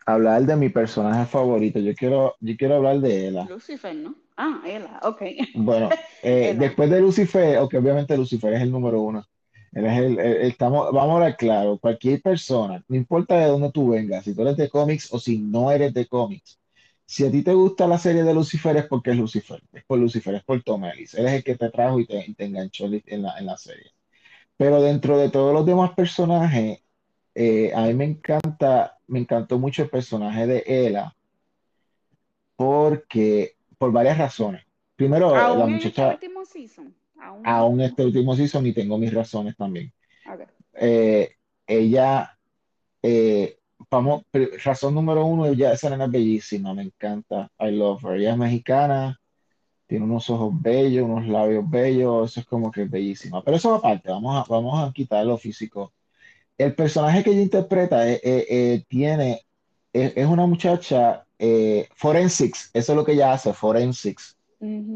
hablar de mi personaje favorito. Yo quiero, yo quiero hablar de Ella. Lucifer, ¿no? Ah, Ella, ok. Bueno, eh, después de Lucifer, ok, obviamente Lucifer es el número uno. Él es el, estamos, vamos a hablar claro, cualquier persona, no importa de dónde tú vengas, si tú eres de cómics o si no eres de cómics, si a ti te gusta la serie de Lucifer es porque es Lucifer, es por Lucifer, es por Tom Ellis, él es el que te trajo y te, enganchó en la, en la serie. Pero dentro de todos los demás personajes, eh, a mí me encanta, me encantó mucho el personaje de Ella, porque, por varias razones. Primero, la muchacha... Este último season? Aún, este último season y tengo mis razones también. Eh, ella, eh, vamos, razón número uno, ella, esa nena es bellísima, me encanta. I love her. Ella es mexicana, tiene unos ojos bellos, unos labios bellos, eso es como que es bellísima. Pero eso aparte, vamos a, vamos a quitar lo físico. El personaje que ella interpreta eh, eh, tiene, es, una muchacha forensics, eso es lo que ella hace, forensics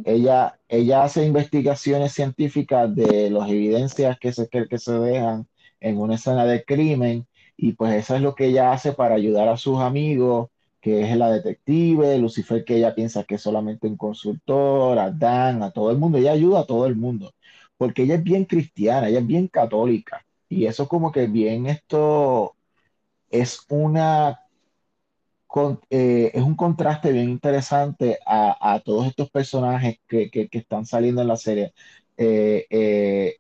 ella, ella hace investigaciones científicas de las evidencias que se, que, que se dejan en una escena de crimen y pues eso es lo que ella hace para ayudar a sus amigos, que es la detective, Lucifer que ella piensa que es solamente un consultor, a Dan, a todo el mundo, ella ayuda a todo el mundo, porque ella es bien cristiana, ella es bien católica y eso como que bien esto es una eh, es un contraste bien interesante a, todos estos personajes que, están saliendo en la serie. Eh, eh,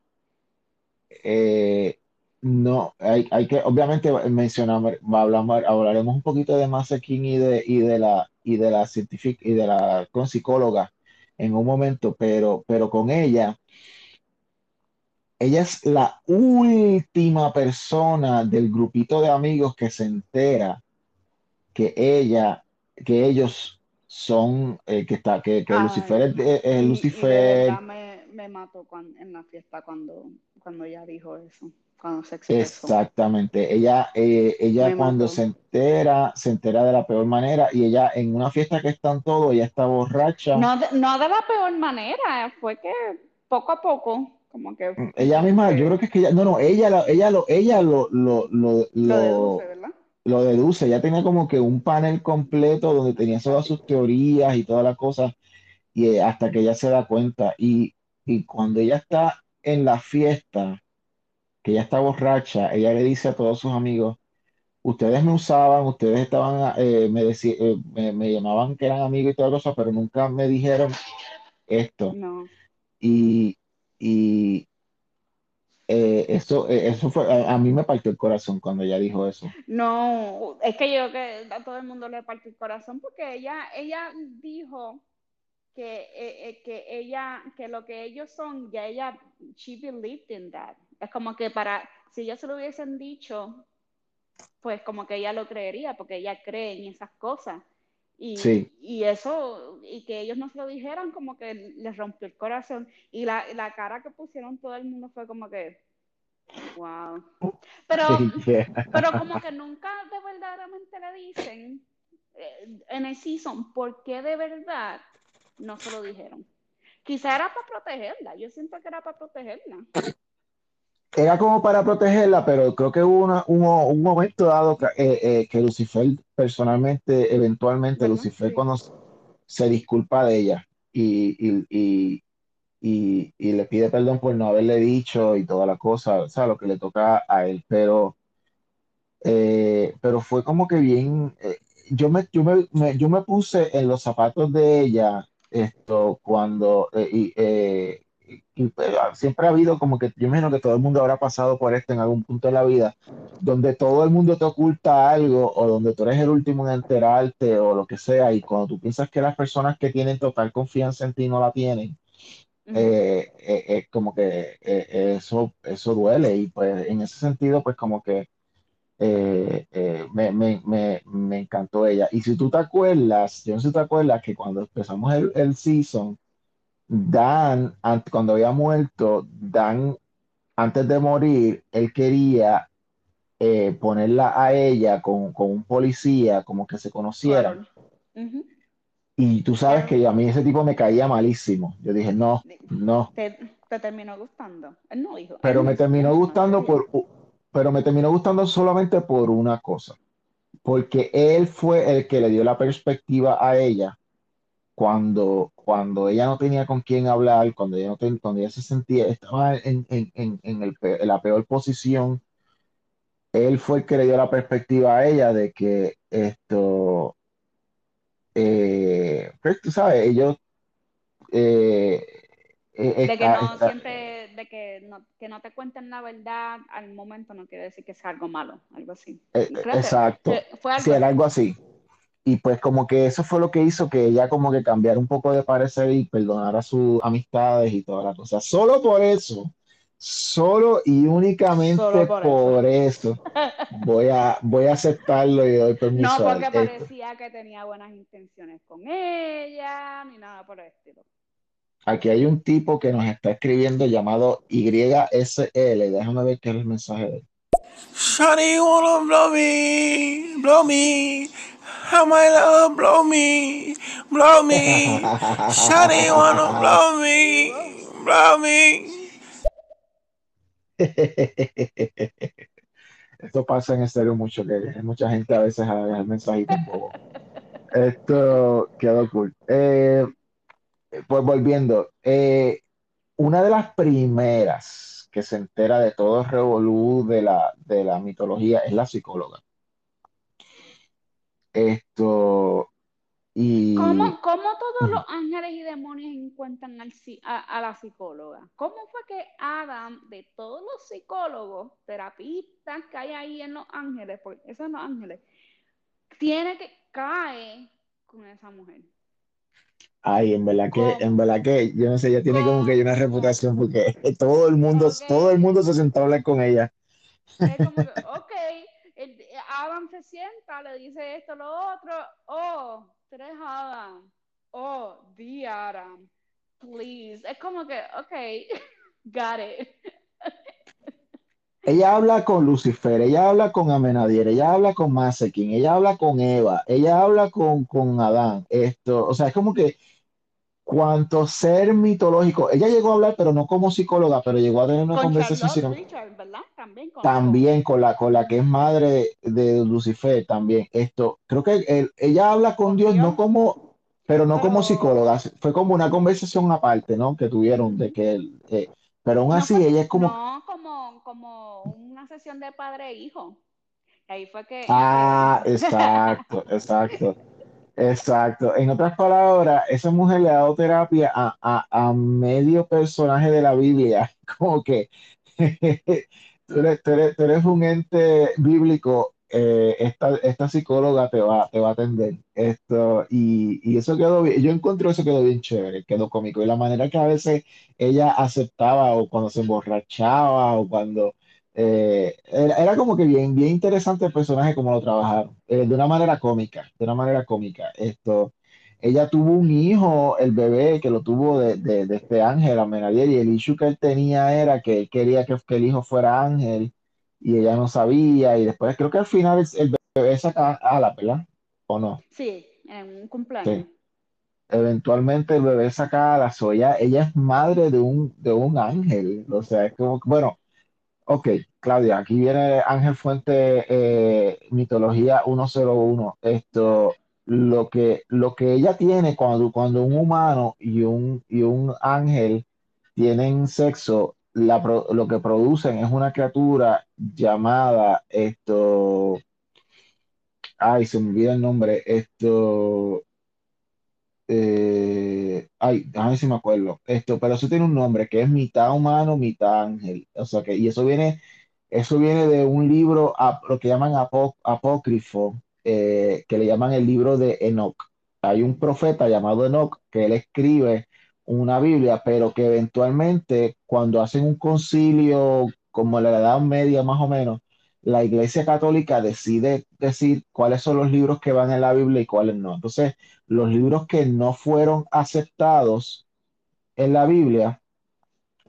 no, hay, que, obviamente mencionamos, hablamos, hablaremos un poquito de Masa y de, y de la y de la científica y de la con psicóloga en un momento, pero, pero con ella, ella es la última persona del grupito de amigos que se entera que ella, que ellos son, eh, que está, que, que Lucifer es, Lucifer. me, me, mató en la fiesta cuando, cuando ella dijo eso. Cuando se Exactamente. Ella, eh, ella cuando se entera, se entera de la peor manera y ella en una fiesta que están todos, ella está borracha. No de, no de la peor manera, fue que poco a poco, como que... Mm, ella misma, yo creo que es que ella, no, no, ella, ella, lo, ella lo, lo, lo, lo, ¿verdad? lo deduce, ya tenía como que un panel completo donde tenía todas sus teorías y todas las cosas, y eh, hasta que ella se da cuenta. Y, cuando ella está en la fiesta, que ella está borracha, ella le dice a todos sus amigos, ustedes me usaban, ustedes estaban, eh, me, eh, me, llamaban que eran amigos y todas cosas, pero nunca me dijeron esto. No. Y, y, eh, eso, eh, eso fue, a, mí me partió el corazón cuando ella dijo eso. No, es que yo creo que a todo el mundo le partió el corazón porque ella, ella dijo que, eh, que ella, que lo que ellos son, ya ella, she believed in that. Es como que para, si ellos se lo hubiesen dicho, pues como que ella lo creería, porque ella cree en esas cosas. Y, y eso, y que ellos no se lo dijeran, como que les rompió el corazón. Y la, la cara que pusieron todo el mundo fue como que, wow. Pero, pero como que nunca de verdaderamente le dicen eh, en el season por qué de verdad no se lo dijeron. Quizá era para protegerla, yo siento que era para protegerla era como para protegerla, pero creo que hubo, una, un momento dado que, eh, eh, que, Lucifer personalmente, eventualmente, Lucifer cuando se disculpa de ella y, y, y, y, le pide perdón por no haberle dicho y toda la cosa, o sea, lo que le toca a él, pero, eh, pero fue como que bien, yo, me, yo, me, yo me puse en los zapatos de ella esto cuando, y, y, pues, siempre ha habido como que, yo imagino que todo el mundo habrá pasado por esto en algún punto de la vida, donde todo el mundo te oculta algo o donde tú eres el último en enterarte o lo que sea, y cuando tú piensas que las personas que tienen total confianza en ti no la tienen, eh, eh, eh, como que eso, eso duele y pues en ese sentido pues como que me, me, me, me, encantó ella. Y si tú te acuerdas, yo no sé si te acuerdas que cuando empezamos el, el season, Dan, cuando había muerto, Dan, antes de morir, él quería ponerla a ella con, con, un policía, como que se conocieran. Y tú sabes que a mí ese tipo me caía malísimo. Yo dije, no, no. ¿Te, terminó gustando? Él no dijo. Pero me terminó gustando por, pero me terminó gustando solamente por una cosa. Porque él fue el que le dio la perspectiva a ella cuando, cuando ella no tenía con quién hablar, cuando ella, no cuando ella se sentía, estaba en, en, en, en la peor posición. Él fue el que le dio la perspectiva a ella de que esto, eh, pues, tú sabes, ellos... Eh, eh, de que no siempre, de que no, que no te cuenten la verdad al momento no quiere decir que sea algo malo, algo así. exacto. Fue algo, sí, era algo así. Y pues como que eso fue lo que hizo que ella como que cambiara un poco de parecer y perdonara sus amistades y toda la cosa. Solo por eso Solo y únicamente por, eso. voy, a, voy a aceptarlo y doy permiso. No porque parecía que tenía buenas intenciones con ella, ni nada por el estilo. Aquí hay un tipo que nos está escribiendo llamado YSL. Déjame ver qué es el mensaje de él. Wanna blow me, blow me. How my love blow me, blow me. Shawty wanna blow me, blow me. Esto pasa en estéreo mucho, que mucha gente a veces haga el mensajito un poco. Esto quedó cool. Eh, pues volviendo, eh, una de las primeras que se entera de todo el revolú de la, de la mitología es la psicóloga. Esto, y... ¿Cómo, todos los ángeles y demonios encuentran al, a, la psicóloga? ¿Cómo fue que Adam, de todos los psicólogos, terapistas que hay ahí en Los Ángeles, porque esos son Los Ángeles, tiene que caer con esa mujer? Ay, en verdad que, en verdad que, yo no sé, ella tiene como que una reputación porque todo el mundo, todo el mundo se sentó a hablar con ella. Es como que, ok, Se sienta, le dice esto, lo otro, oh, tres Adam, oh, the Adam, please. Es como que, ok, got it. Ella habla con Lucifer, ella habla con Amenadier, ella habla con Masekin, ella habla con Eva, ella habla con, con Adán. Esto, o sea, es como que cuanto ser mitológico, ella llegó a hablar, pero no como psicóloga, pero llegó a tener una conversación. También, con, la, con la que es madre de Lucifer, también. Esto, creo que ella habla con, Dios, no como, pero no como psicóloga, fue como una conversación aparte, ¿no? Que tuvieron de que, eh, pero aún así ella es como... No, como, como una sesión de padre e hijo. Ahí fue que... Ah, exacto, exacto. Exacto. En otras palabras, esa mujer le ha dado terapia a, medio personaje de la Biblia. Como que tú, eres, un ente bíblico, eh, esta, psicóloga te va, te va a atender. Esto, y, y, eso quedó bien. Yo encontré eso quedó bien chévere, quedó cómico. Y la manera que a veces ella aceptaba o cuando se emborrachaba o cuando eh, era, como que bien, bien interesante el personaje como lo trabajaron, eh, de una manera cómica, de una manera cómica. Esto, ella tuvo un hijo, el bebé que lo tuvo de, de, este Ángel, Amenadier, y el issue que él tenía era que él quería que, el hijo fuera Ángel y ella no sabía, y después creo que al final el, bebé saca a la ¿verdad? ¿O no? Sí, en un cumpleaños. Eventualmente el bebé saca a la soya, ella es madre de un, de un ángel, o sea, es como, bueno, Ok, Claudia, aquí viene Ángel Fuente, eh, Mitología 101. Esto, lo que, lo que ella tiene cuando, cuando un humano y un, y un ángel tienen sexo, lo que producen es una criatura llamada esto. Ay, se me olvida el nombre. Esto. Eh, ay, a ver si me acuerdo, esto, pero eso tiene un nombre que es mitad humano, mitad ángel. O sea que, y eso viene, eso viene de un libro, lo que llaman apó- apócrifo, eh, que le llaman el libro de Enoch. Hay un profeta llamado Enoch que él escribe una Biblia, pero que eventualmente cuando hacen un concilio como la Edad Media más o menos, la Iglesia Católica decide decir cuáles son los libros que van en la Biblia y cuáles no. Entonces, los libros que no fueron aceptados en la Biblia,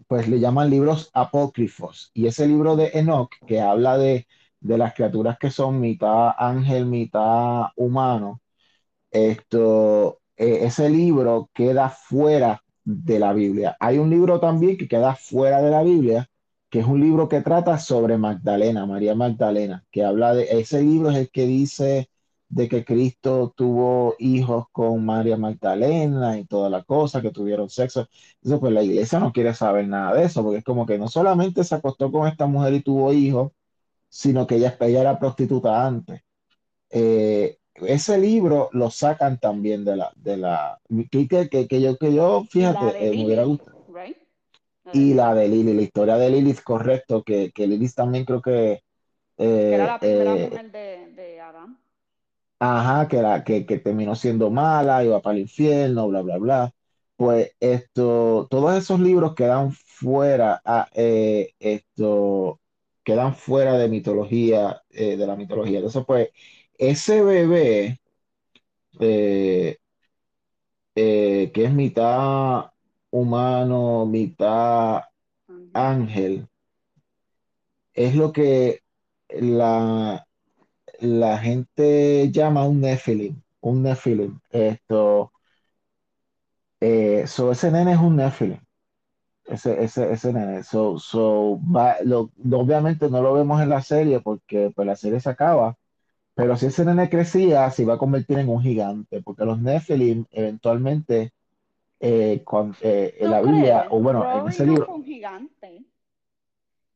pues le llaman libros apócrifos. Y ese libro de Enoch, que habla de, de las criaturas que son mitad ángel, mitad humano, esto, eh, ese libro queda fuera de la Biblia. Hay un libro también que queda fuera de la Biblia, que es un libro que trata sobre Magdalena, María Magdalena, que habla de, ese libro es el que dice de que Cristo tuvo hijos con María Magdalena y toda la cosa, que tuvieron sexo. Entonces, pues la iglesia no quiere saber nada de eso, porque es como que no solamente se acostó con esta mujer y tuvo hijos, sino que ella, ella era prostituta antes eh, ese libro lo sacan también de la, de la, que, que, que- yo, que yo, fíjate, eh, me hubiera gustado. right? La de Y la de Lili, la historia de Lilith, correcto, que, que Lilith también creo que, que era eh, la primera eh, mujer de, de Adán. ajá, que, era, que, que terminó siendo mala, iba para el infierno, bla, bla, bla. Pues esto, todos esos libros quedan fuera, ah, eh, esto, quedan fuera de mitología, eh, de la mitología. Entonces, pues, ese bebé, eh, eh, que es mitad humano, mitad Ángel. es lo que la, la gente llama un Nephilim, un Nephilim. Esto, eh, ese nene es un Nephilim, ese, ese, ese nene. So, so, va- lo- obviamente no lo vemos en la serie porque pues, la serie se acaba, pero si ese nene crecía, se iba a convertir en un gigante, porque los Nephilim eventualmente, eh, cuan- eh, en ¿Tú la Biblia, o bueno, en ese no libro, fue un gigante.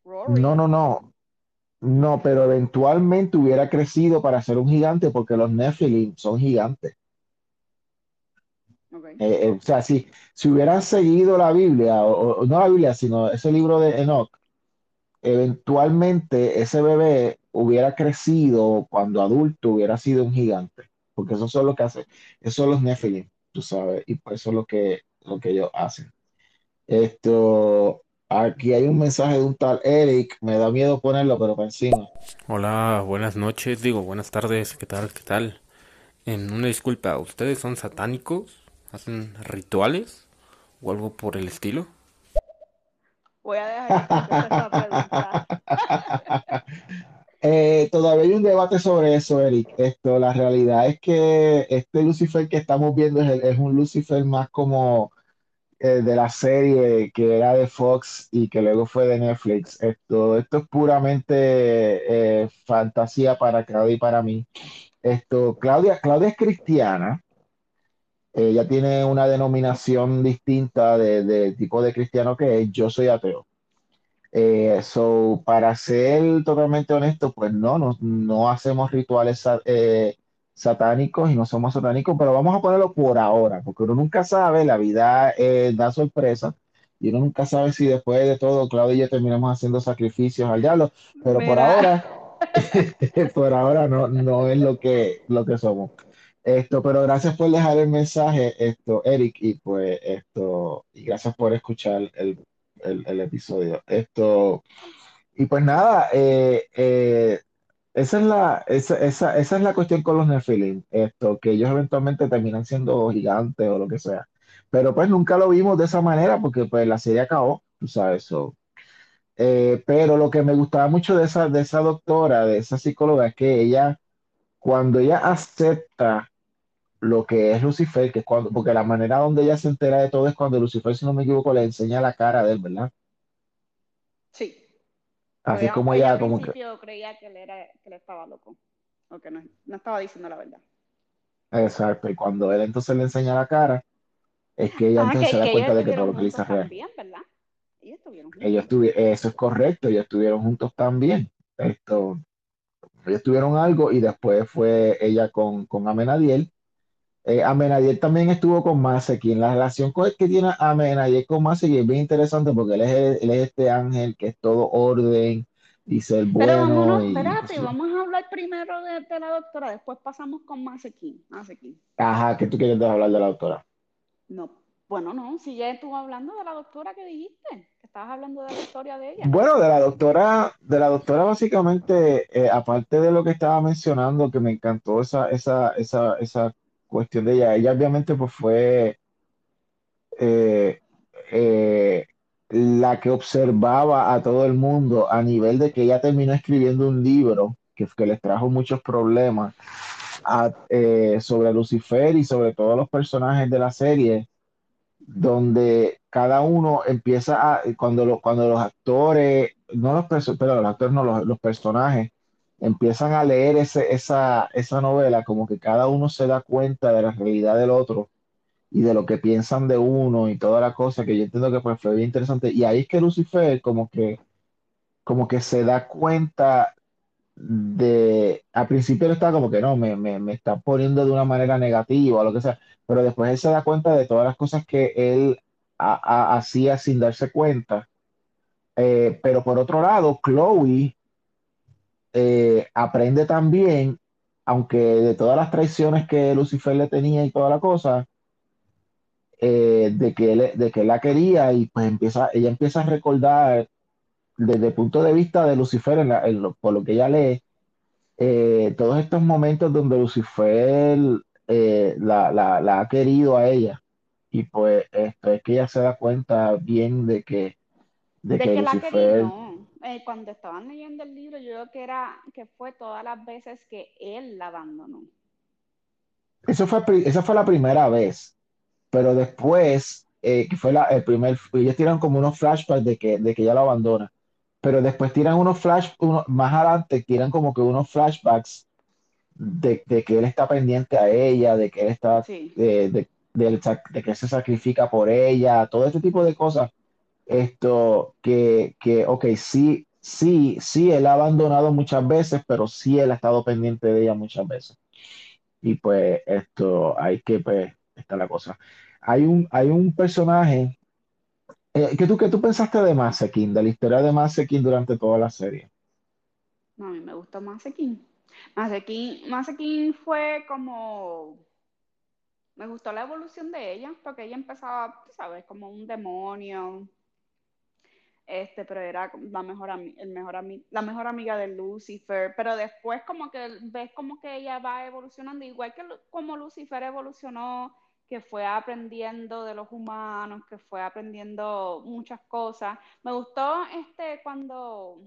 Rory. no, no, no. No, pero eventualmente hubiera crecido para ser un gigante porque los Nephilim son gigantes. Eh, eh, o sea, si, si hubieran seguido la Biblia, o, o- no la Biblia, sino ese libro de Enoch, eventualmente ese bebé hubiera crecido cuando adulto, hubiera sido un gigante. Porque eso es lo que hace, eso son los Nephilim, tú sabes, y pues eso es lo que, lo que ellos hacen. Esto, aquí hay un mensaje de un tal Eric, me da miedo ponerlo, pero para encima. Hola, buenas noches, digo, buenas tardes, ¿qué tal? ¿Qué tal? En una disculpa, ¿ustedes son satánicos? ¿Hacen rituales? ¿O algo por el estilo? Voy a dejar esa pregunta. Eh, todavía hay un debate sobre eso, Eric. Esto, la realidad es que este Lucifer que estamos viendo es, el- es un Lucifer más como eh, de la serie que era de Fox y que luego fue de Netflix. Esto, esto es puramente eh, fantasía para Claudia y para mí. Esto, Claudia, Claudia es cristiana. Ella tiene una denominación distinta de, de tipo de cristiano que es. Yo soy ateo. Eh, so, para ser totalmente honesto, pues no, no, no hacemos rituales eh, satánicos y no somos satánicos, pero vamos a ponerlo por ahora, porque uno nunca sabe, la vida eh, da sorpresa y uno nunca sabe si después de todo Claudio y yo terminamos haciendo sacrificios al diablo, pero por Mira, ahora, por ahora no, no es lo que, lo que somos. Esto, pero gracias por dejar el mensaje, esto, Eric, y pues esto, y gracias por escuchar el, el, episodio. Esto, y pues nada, eh, eh, esa es la, esa, esa, esa es la cuestión con los Nephilim, esto, que ellos eventualmente terminan siendo gigantes o lo que sea. Pero pues nunca lo vimos de esa manera porque pues la serie acabó, tú sabes, so. Eh, pero lo que me gustaba mucho de esa, de esa doctora, de esa psicóloga, es que ella, cuando ella acepta lo que es Lucifer, que es cuando, porque la manera donde ella se entera de todo es cuando Lucifer, si no me equivoco, le enseña la cara de él, ¿verdad? sí. Así Ella, como ella al como que, creía que él era, que él estaba loco. O que no, no estaba diciendo la verdad. exacto, y cuando él entonces le enseña la cara, es que ella Ah, entonces que, se da cuenta de que todo lo que le es real. también, ¿verdad? Ellos estuvieron Ellos juntos. estuvieron, eso es correcto, ellos estuvieron juntos también. Esto, ellos tuvieron algo y después fue ella con, con Amenadiel Eh, también estuvo con Masekin. La relación que tiene Amenadiel con Masekin es bien interesante porque él es, él es este ángel que es todo orden y ser Pero bueno vámonos, y espérate, vamos a hablar primero de, de la doctora, después pasamos con Masekin. Masekin. Ajá, ¿qué tú quieres hablar de la autora? No, bueno, no, si ya estuvo hablando de la doctora que dijiste, que estabas hablando de la historia de ella. Bueno, de la doctora, de la doctora básicamente, eh, aparte de lo que estaba mencionando, que me encantó esa, esa, esa, esa cuestión de ella, ella obviamente pues fue eh, eh, la que observaba a todo el mundo a nivel de que ella terminó escribiendo un libro que, que les trajo muchos problemas eh, sobre Lucifer y sobre todos los personajes de la serie donde cada uno empieza a, cuando, lo- cuando los actores, no los, pero los actores, no, los, los personajes, empiezan a leer ese, esa, esa novela, como que cada uno se da cuenta de la realidad del otro y de lo que piensan de uno y toda la cosa, que yo entiendo que pues fue bien interesante. Y ahí es que Lucifer como que, como que se da cuenta de, al principio él estaba como que no, me, me, me está poniendo de una manera negativa o lo que sea, pero después él se da cuenta de todas las cosas que él ha- ha- hacía sin darse cuenta. Eh, pero por otro lado, Chloe eh, aprende también, aunque de todas las traiciones que Lucifer le tenía y toda la cosa, eh, de que él, de que él la quería y pues empieza, ella empieza a recordar desde el punto de vista de Lucifer, en la- en lo- por lo que ella lee, eh, todos estos momentos donde Lucifer la, la- la ha querido a ella. Y pues esto es que ella se da cuenta bien de que, de De que Lucifer. Eh, cuando estaban leyendo el libro, yo creo que era, que fue todas las veces que él la abandonó. eso fue, esa fue la primera vez, pero después, eh, que fue la, el primer, ellos tiran como unos flashbacks de que, de que ella lo abandona, pero después tiran unos flash, uno- más adelante tiran como que unos flashbacks de, de que él está pendiente a ella, de que él está, Sí. de, de, de que se sacrifica por ella, todo este tipo de cosas. Esto, que, que, ok, sí, sí, sí, él ha abandonado muchas veces, pero sí él ha estado pendiente de ella muchas veces. Y pues esto, hay que, pues, está la cosa. Hay un, hay un personaje, eh, ¿qué tú, qué tú pensaste de Masekin, de la historia de Masekin durante toda la serie? No, a mí me gustó Masekin. Masekin, Masekin fue como... Me gustó la evolución de ella, porque ella empezaba, tú sabes, como un demonio, este, pero era la mejor, el mejor la mejor amiga de Lucifer, pero después como que ves como que ella va evolucionando, igual que como Lucifer evolucionó, que fue aprendiendo de los humanos, que fue aprendiendo muchas cosas. Me gustó este cuando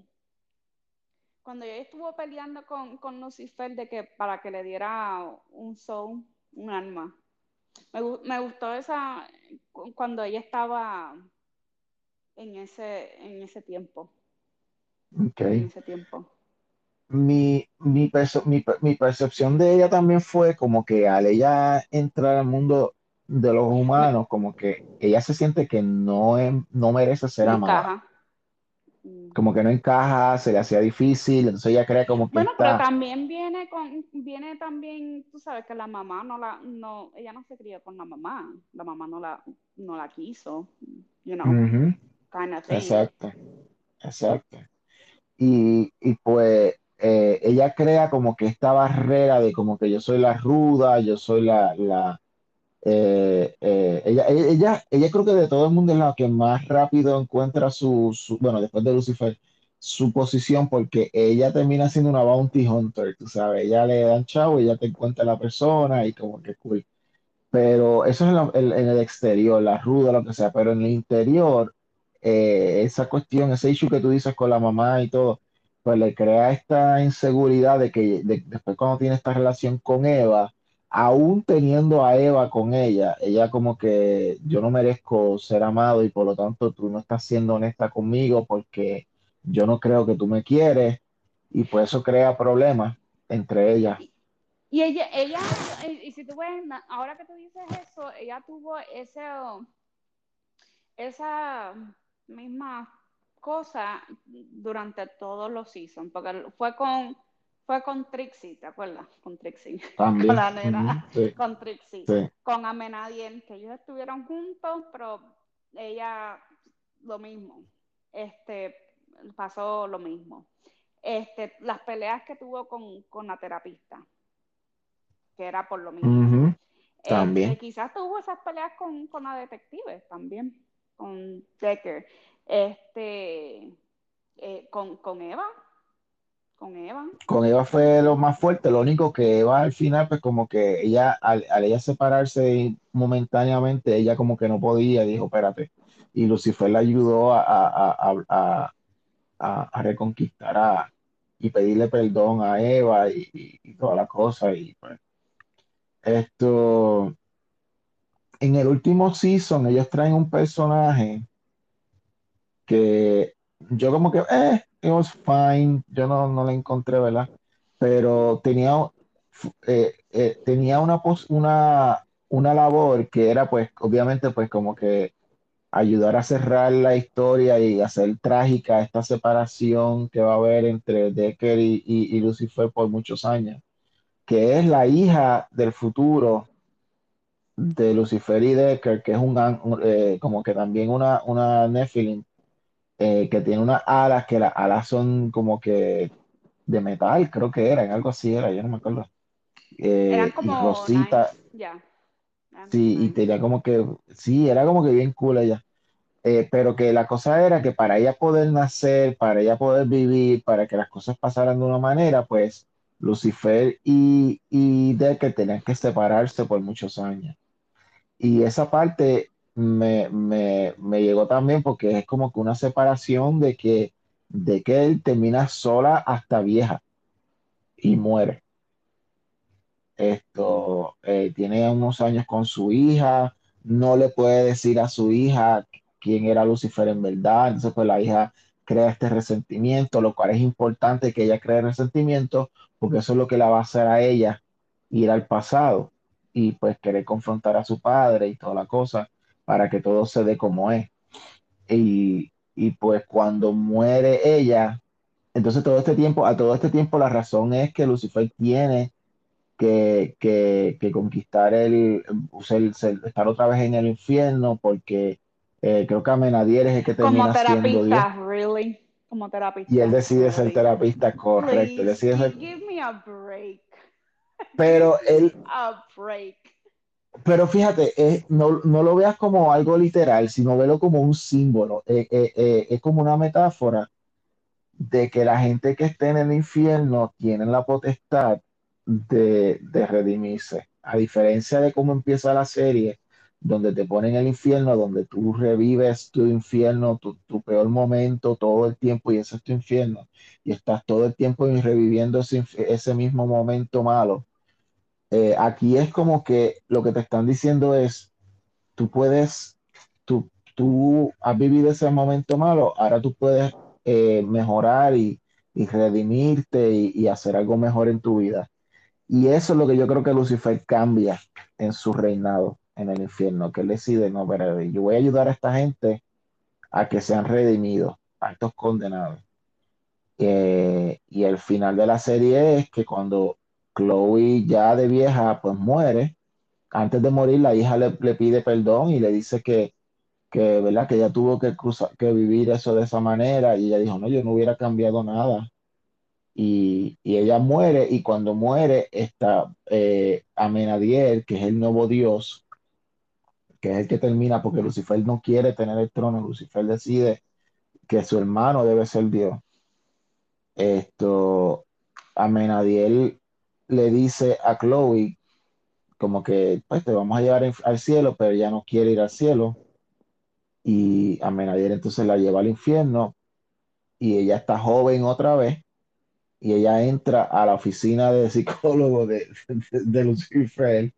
cuando ella estuvo peleando con, con Lucifer de que para que le diera un soul, un alma. Me, me gustó esa cu- cuando ella estaba en ese, en ese tiempo, Ok. en ese tiempo. Mi, mi, mi, mi percepción de ella también fue como que al ella entrar al mundo de los humanos, como que ella se siente que no, no merece ser no amada, encaja. Como que no encaja, se le hacía difícil, entonces ella crea como que Bueno, pero está, también viene con, viene también, tú sabes que la mamá no la, no, ella no se crió con la mamá, la mamá no la, no la quiso, you know, Ujú, exacto, exacto. Y, y pues eh, ella crea como que esta barrera de como que yo soy la ruda, yo soy la, la, Eh, eh, ella, ella, ella, creo que de todo el mundo es la que más rápido encuentra su, su- bueno, después de Lucifer, su posición porque ella termina siendo una bounty hunter, tú sabes, ella le dan chavo, ella te encuentra la persona y como que cool. Pero eso es en- en el exterior, la ruda, lo que sea, pero en el interior, eh, esa cuestión, ese issue que tú dices con la mamá y todo, pues le crea esta inseguridad de que de- después cuando tiene esta relación con Eva, aún teniendo a Eva con ella, ella como que yo no merezco ser amado y por lo tanto tú no estás siendo honesta conmigo porque yo no creo que tú me quieres y pues eso crea problemas entre ellas. Y ella, ella, y si tú ves, ahora que tú dices eso, ella tuvo ese, esa misma cosa durante todos los seasons, porque fue con, fue con Trixie, ¿te acuerdas? Con Trixie. También. Con la nena. Sí, Con Trixie. sí. Con Amenadiel, que ellos estuvieron juntos, pero ella lo mismo. Este, pasó lo mismo. Este, las peleas que tuvo con, con la terapista, que era por lo mismo. Ujú, También. Este, quizás tuvo esas peleas con, con la detective también, con Decker. Este, eh, con, con Eva, con Eva. Con Eva fue lo más fuerte, lo único que Eva al final, pues como que ella, al, al ella separarse momentáneamente, ella como que no podía, dijo, espérate. Y Lucifer la ayudó a, a, a, a, reconquistar a, y pedirle perdón a Eva y, y toda la cosa. Y pues, esto, en el último season, ellos traen un personaje que yo como que, eh, it was fine, yo no, no la encontré, ¿verdad? Pero tenía, eh, eh, tenía una, pos- una, una labor que era pues obviamente pues como que ayudar a cerrar la historia y hacer trágica esta separación que va a haber entre Decker y, y, y Lucifer por muchos años, que es la hija del futuro de Lucifer y Decker, que es un, eh, como que también una, una Nephilim eh, que tiene unas alas, que las alas son como que de metal, creo que eran, algo así era, yo no me acuerdo. Eran Eh, y Rosita, sí, y tenía como que, sí, era como que bien cool ella. Pero que la cosa era que para ella poder nacer, para ella poder vivir, para que las cosas pasaran de una manera, pues Lucifer y, y Decker tenían que separarse por muchos años. Y esa parte me, me, me llegó también porque es como que una separación de que, de que él termina sola hasta vieja y muere. Esto eh, tiene unos años con su hija, no le puede decir a su hija quién era Lucifer en verdad, entonces pues la hija crea este resentimiento, lo cual es importante que ella cree resentimiento porque eso es lo que la va a hacer a ella ir al pasado y pues querer confrontar a su padre y toda la cosa para que todo se dé como es. Y, y pues cuando muere ella, entonces todo este tiempo, a todo este tiempo la razón es que Lucifer tiene que, que, que conquistar el, ser- ser- estar otra vez en el infierno, porque eh, creo que Amenadiel es el que Como termina siendo Dios, terapista, really. Como y él terapista, decide ser terapista, correcto, Please, decide ser, give me a break. Pero él, pero fíjate, es- no, no lo veas como algo literal, sino velo como un símbolo, Eh, eh, eh, es como una metáfora de que la gente que esté en el infierno tienen la potestad de, de redimirse. A diferencia de cómo empieza la serie, donde te ponen el infierno, donde tú revives tu infierno, tu, tu peor momento todo el tiempo, y ese es tu infierno, y estás todo el tiempo reviviendo ese, ese mismo momento malo. Eh, aquí es como que lo que te están diciendo es, tú puedes, tú, tú has vivido ese momento malo, ahora tú puedes eh, mejorar y, y redimirte y, hacer algo mejor en tu vida. Y eso es lo que yo creo que Lucifer cambia en su reinado en el infierno, que él decide, no, pero yo voy a ayudar a esta gente a que sean redimidos, a estos condenados. Eh, y el final de la serie es que cuando Chloe ya de vieja pues muere, antes de morir la hija le, le pide perdón y le dice que, que, ¿verdad? que ella tuvo que, cruzar, que vivir eso de esa manera y ella dijo, no, yo no hubiera cambiado nada. Y, y ella muere y cuando muere está eh, Amenadiel, que es el nuevo Dios, que es el que termina porque Lucifer no quiere tener el trono, Lucifer decide que su hermano debe ser Dios. Esto, Amenadiel le dice a Chloe como que pues te vamos a llevar al cielo, pero ella no quiere ir al cielo. Y Amenadiel entonces la lleva al infierno y ella está joven otra vez y ella entra a la oficina de psicólogo de, de, de Lucifer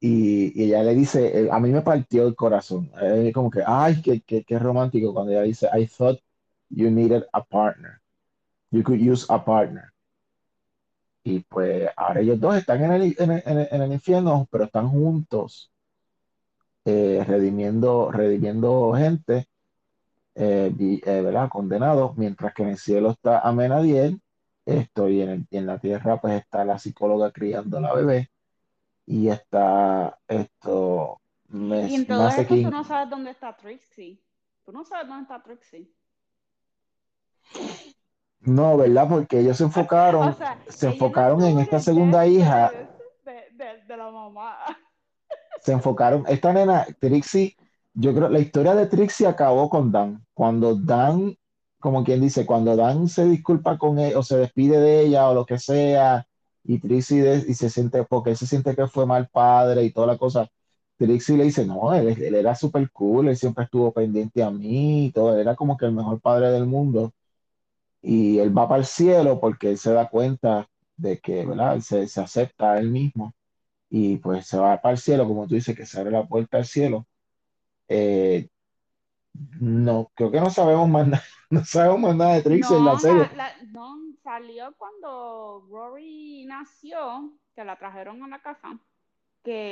y, ella le dice, eh, a mí me partió el corazón, como que, ay, qué, qué, qué romántico cuando ella dice, I thought you needed a partner, you could use a partner. Y pues ahora ellos dos están en el, en el, en el- el infierno, pero están juntos, eh, redimiendo, redimiendo gente, eh, eh, ¿verdad? Condenados, mientras que en el cielo está Amenadiel Esto, y en, y en la Tierra pues está la psicóloga criando a la bebé y está esto, me, Y en todo esto tú no sabes dónde está Trixie. Tú no sabes dónde está Trixie. No, ¿verdad? Porque ellos se O enfocaron, sea, se enfocaron en esta segunda hija de, de, de la mamá. se enfocaron, esta nena, Trixie, yo creo, la historia de Trixie acabó con Dan. Cuando Dan, como quien dice, cuando Dan se disculpa con él o se despide de ella o lo que sea, y Trixie de- y se siente, porque él se siente que fue mal padre y toda la cosa, Trixie le dice, no, él, él era súper cool, él siempre estuvo pendiente a mí y todo, él era como que el mejor padre del mundo. Y él va para el cielo porque él se da cuenta de que, ¿verdad? Él se, se acepta a él mismo y pues se va para el cielo, como tú dices, que se abre la puerta al cielo. Eh, no, creo que no sabemos más nada, no sabemos más nada de Trixie en la No, serie. la, la- no, salió cuando Rory nació, que la trajeron a la casa,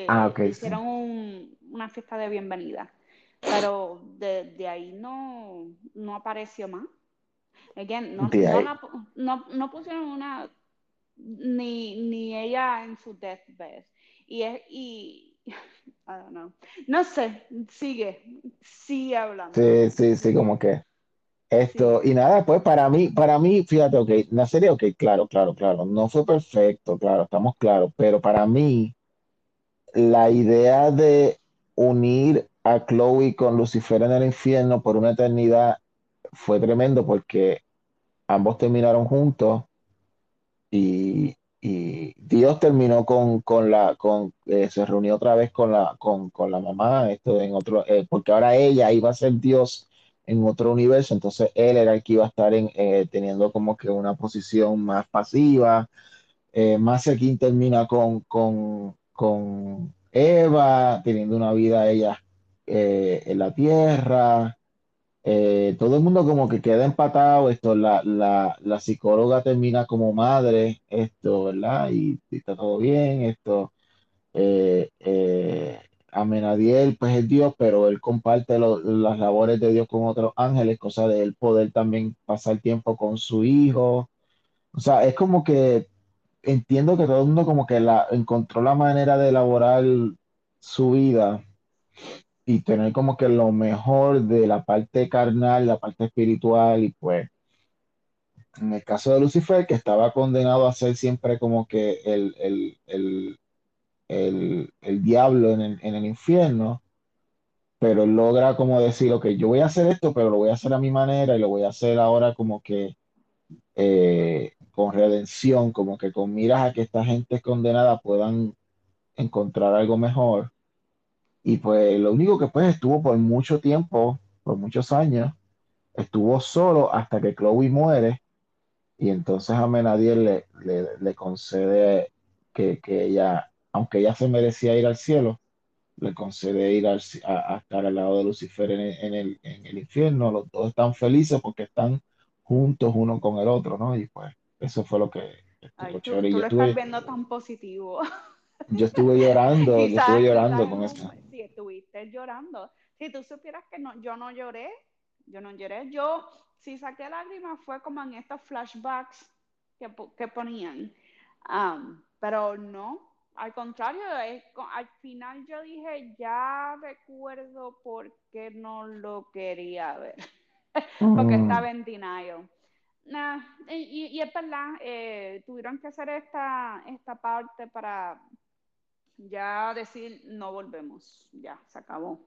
Ah, que ok, le sí. hicieron un- una fiesta de bienvenida. Pero de, de ahí no, no apareció más. Again, no, no, la no, no pusieron una, ni, ni ella en su deathbed. Y es, y, I don't know. No sé, sigue, sigue hablando. Sí, sí, sí, como que esto, Sí. y nada, pues para mí, para mí, fíjate, ok, la serie, ok, claro, claro, claro, no fue perfecto, claro, estamos claros, pero para mí, la idea de unir a Chloe con Lucifer en el infierno por una eternidad fue tremendo porque ambos terminaron juntos y, y Dios terminó con, con la, con, eh, se reunió otra vez con la, con, con la mamá, esto en otro, eh, porque ahora ella iba a ser Dios en otro universo, entonces él era el que iba a estar en, eh, teniendo como que una posición más pasiva. Eh, King termina con, con, con Eva, teniendo una vida ella eh, en la tierra. Eh, todo el mundo como que queda empatado, esto, la, la, la psicóloga termina como madre, esto, ¿verdad? Y, está todo bien, esto, eh, eh, Amenadiel, pues es Dios, pero él comparte lo- las labores de Dios con otros ángeles, cosa de él poder también pasar tiempo con su hijo. O sea, es como que entiendo que todo el mundo como que la, encontró la manera de elaborar su vida y tener como que lo mejor de la parte carnal, la parte espiritual, y pues en el caso de Lucifer, que estaba condenado a ser siempre como que el, el, el, el, el diablo en el, en el infierno, pero logra como decir, ok, yo voy a hacer esto, pero lo voy a hacer a mi manera y lo voy a hacer ahora como que eh, con redención, como que con miras a que esta gente condenada puedan encontrar algo mejor. Y pues lo único que pues estuvo por mucho tiempo, por muchos años, estuvo solo hasta que Chloe muere y entonces Amenadiel le, le, le concede que, que ella, aunque ella se merecía ir al cielo, le concede ir al a, a estar al lado de Lucifer en el, en el, en el infierno. Los dos están felices porque están juntos uno con el otro, ¿no? Y pues eso fue lo que Ay, tú, tú lo estás viendo tan positivo. yo estuve llorando, yo estuve llorando con eso. Llorando. Si tú supieras que no, yo no lloré, yo no lloré. Yo, si saqué lágrimas fue como en estos flashbacks que, que ponían. Pero no, al contrario, es al final yo dije, ya recuerdo por qué no lo quería ver, porque Mm, estaba en denial. Nah, y, y- y es verdad, eh, tuvieron que hacer esta, esta parte para ya decir, no volvemos, ya, se acabó.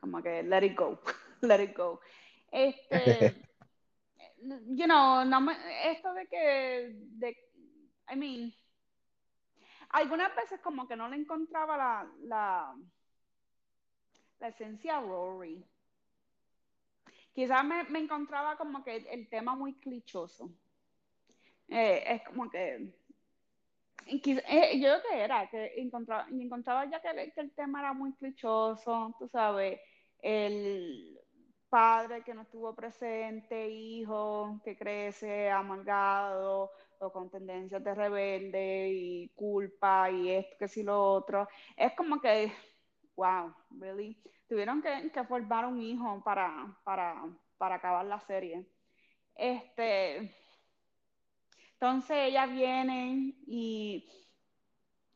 Como que let it go, let it go. Este, you know, no me, esto de que, de, I mean, algunas veces como que no le encontraba la, la, la esencia a Rory. Quizás me, me encontraba como que el tema muy clichoso. Eh, es como que, eh, yo creo que era, que encontraba, encontraba ya que el, que el tema era muy clichoso, tú sabes, el padre que no estuvo presente, hijo que crece amargado o con tendencias de rebelde y culpa y esto, que si lo otro. Es como que, wow, really. Tuvieron que, que formar un hijo para, para, para acabar la serie. Este, Entonces ella viene y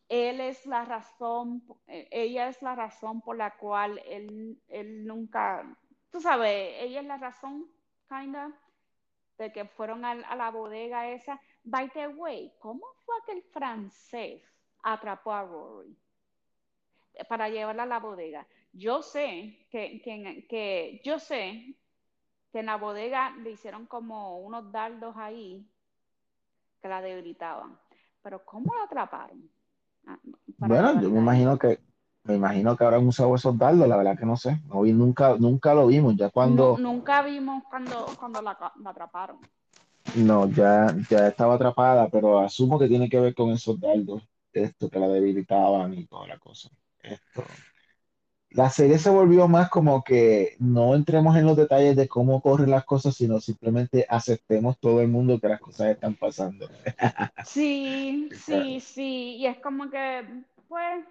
él es la razón, eh, ella es la razón por la cual él, él nunca, tú sabes, ella es la razón, kinda, de que fueron a, a la bodega esa. By the way, ¿cómo fue que el francés atrapó a Rory para llevarla a la bodega? Yo sé que, que, que yo sé que en la bodega le hicieron como unos dardos ahí que la debilitaban. Pero ¿cómo la atraparon? Ah, Bueno, yo me imagino que, me imagino que habrán usado esos dardos, la verdad que no sé. No vi, nunca, nunca lo vimos, ya cuando, nunca vimos cuando, cuando la, la atraparon. no, ya, ya estaba atrapada, pero asumo que tiene que ver con esos dardos, esto, que la debilitaban y toda la cosa. Esto. La serie se volvió más como que no entremos en los detalles de cómo corren las cosas, sino simplemente aceptemos todo el mundo que las cosas están pasando. Sí, sí, sí. Y es como que, pues,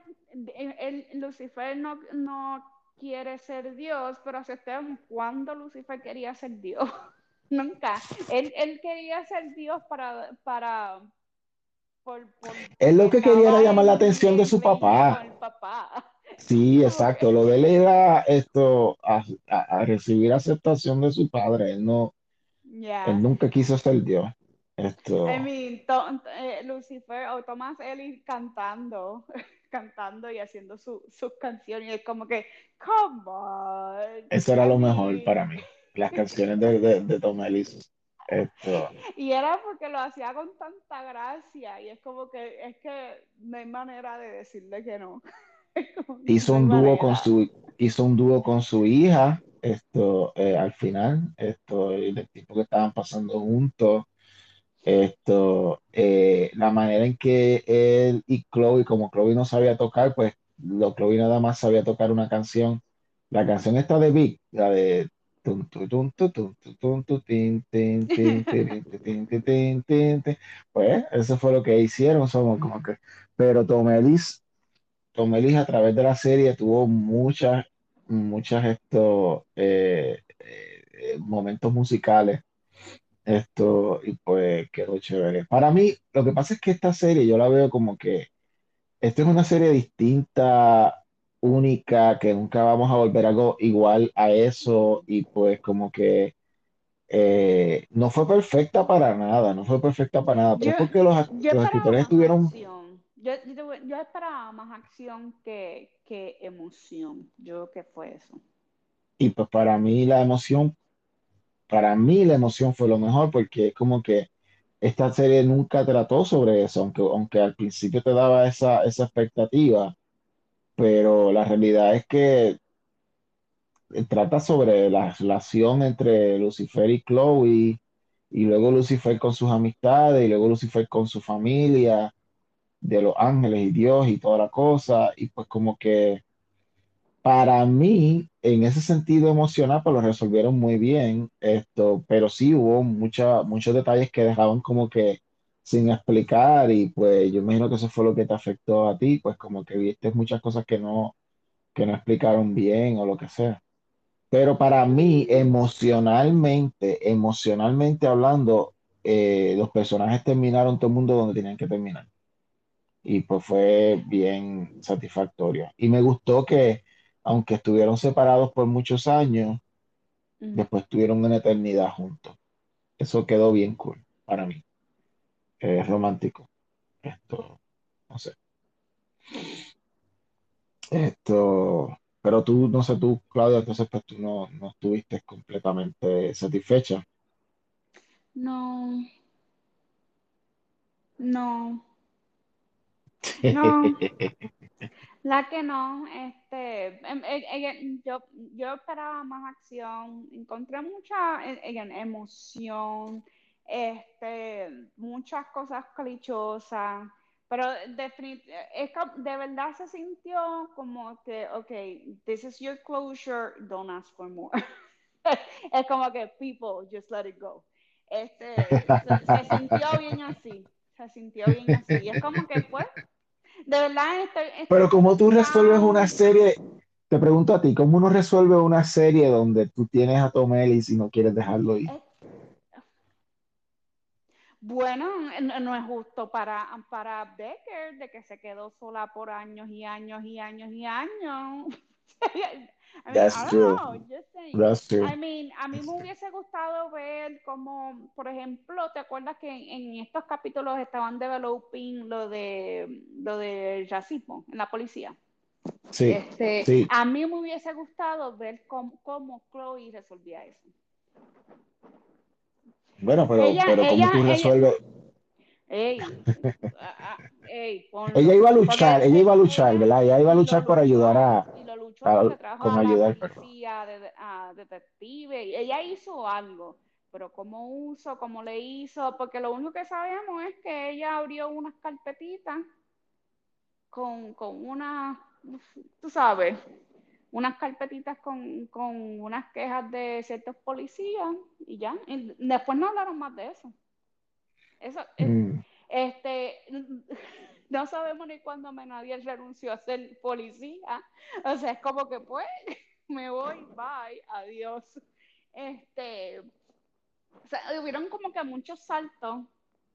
el, el- Lucifer no, no quiere ser Dios, pero aceptemos cuando Lucifer quería ser Dios. Nunca. Él, él quería ser Dios para, para, por, por, Él lo que quería era llamar la en, atención de su papá. el papá. Sí, exacto. Lo de él era esto, a, a- a recibir aceptación de su padre. Él no, él ya. nunca quiso ser Dios. I Esto, mean, to- eh, Lucifer o Thomas Ellis cantando, cantando y haciendo su- sus canciones. Y es como que, come on. eso era I lo mejor para mí. Las canciones de, de, de Tom Ellis. Esto, y era porque lo hacía con tanta gracia. Y es como que, es que no hay manera de decirle que no. Hizo un dúo con su, hizo un dúo con su hija. Esto, eh, al final, esto, el tiempo que estaban pasando juntos. Esto, eh, la manera en que él y Chloe, como Chloe no sabía tocar, pues lo Chloe nada más sabía tocar una canción. La canción está de Big, la de. Pues eso fue lo que hicieron, somos como que, pero Tom Ellis, Tom Ellis a través de la serie tuvo muchas, muchas esto, eh, eh, momentos musicales esto, y pues quedó chévere. Para mí, lo que pasa es que esta serie yo la veo como que esta es una serie distinta, única, que nunca vamos a volver algo igual a eso, y pues como que eh, no fue perfecta para nada, no fue perfecta para nada, pero Yo, es porque los, escritores estuvieron. Yo, yo, yo esperaba más acción que, que emoción. Yo creo que fue eso. y pues para mí la emoción, para mí la emoción fue lo mejor, porque es como que esta serie nunca trató sobre eso, aunque, aunque al principio te daba esa, esa expectativa. pero la realidad es que trata sobre la relación entre Lucifer y Chloe, y luego Lucifer con sus amistades, y luego Lucifer con su familia, de los ángeles y Dios y toda la cosa, y pues como que para mí, en ese sentido emocional, pues lo resolvieron muy bien, esto, pero sí hubo mucha- muchos detalles que dejaban como que sin explicar, y pues yo imagino que eso fue lo que te afectó a ti, pues como que viste muchas cosas que no que no explicaron bien o lo que sea. Pero para mí, emocionalmente, emocionalmente hablando, eh, los personajes terminaron todo el mundo donde tenían que terminar. Y pues fue bien satisfactorio. Y me gustó que, aunque estuvieron separados por muchos años, después tuvieron una eternidad juntos. Eso quedó bien cool para mí. Es romántico. Esto, no sé. Esto, pero tú, no sé, tú, Claudia, entonces pues tú no, no estuviste completamente satisfecha. No, no, no. La que no, este, em- e- yo, yo esperaba más acción, encontré mucha e- emoción, este, muchas cosas clichosas, pero es que de verdad se sintió como que, ok, this is your closure, don't ask for more. Es como que people, just let it go. Este, se, se sintió bien así, se sintió bien así. Y es como que, pues, de verdad estoy, Pero como tú resuelves una serie, te pregunto a ti, ¿cómo uno resuelve una serie donde tú tienes a Tom Ellis y no quieres dejarlo ir? Es- Bueno, no, no es justo para, para Becker de que se quedó sola por años y años y años y años. I mean, That's I true. know, just saying. That's true. I mean, a mí me hubiese gustado ver como, por ejemplo, ¿te acuerdas que en, en estos capítulos estaban developing lo de lo de racismo en la policía? Sí, Este, sí. a mí me hubiese gustado ver cómo, cómo Chloe resolvía eso. Bueno, pero, Ella- pero ¿cómo ella- tú ella- resuelves? Ey, ah, ah, ey, ponlo. Ella iba a luchar, ella iba a luchar, ¿verdad? Ella iba a luchar por ayudar a... trajo con la policía, de, a detective, y ella hizo algo, pero cómo uso, cómo le hizo, porque lo único que sabemos es que ella abrió unas carpetitas con, con una, tú sabes, unas carpetitas con, con unas quejas de ciertos policías y ya, y después no hablaron más de eso. Eso, es- Mm, este, no sabemos ni cuándo Menadiel renunció a ser policía. O sea, es como que pues, me voy, bye, adiós. Este, o sea, hubieron como que muchos saltos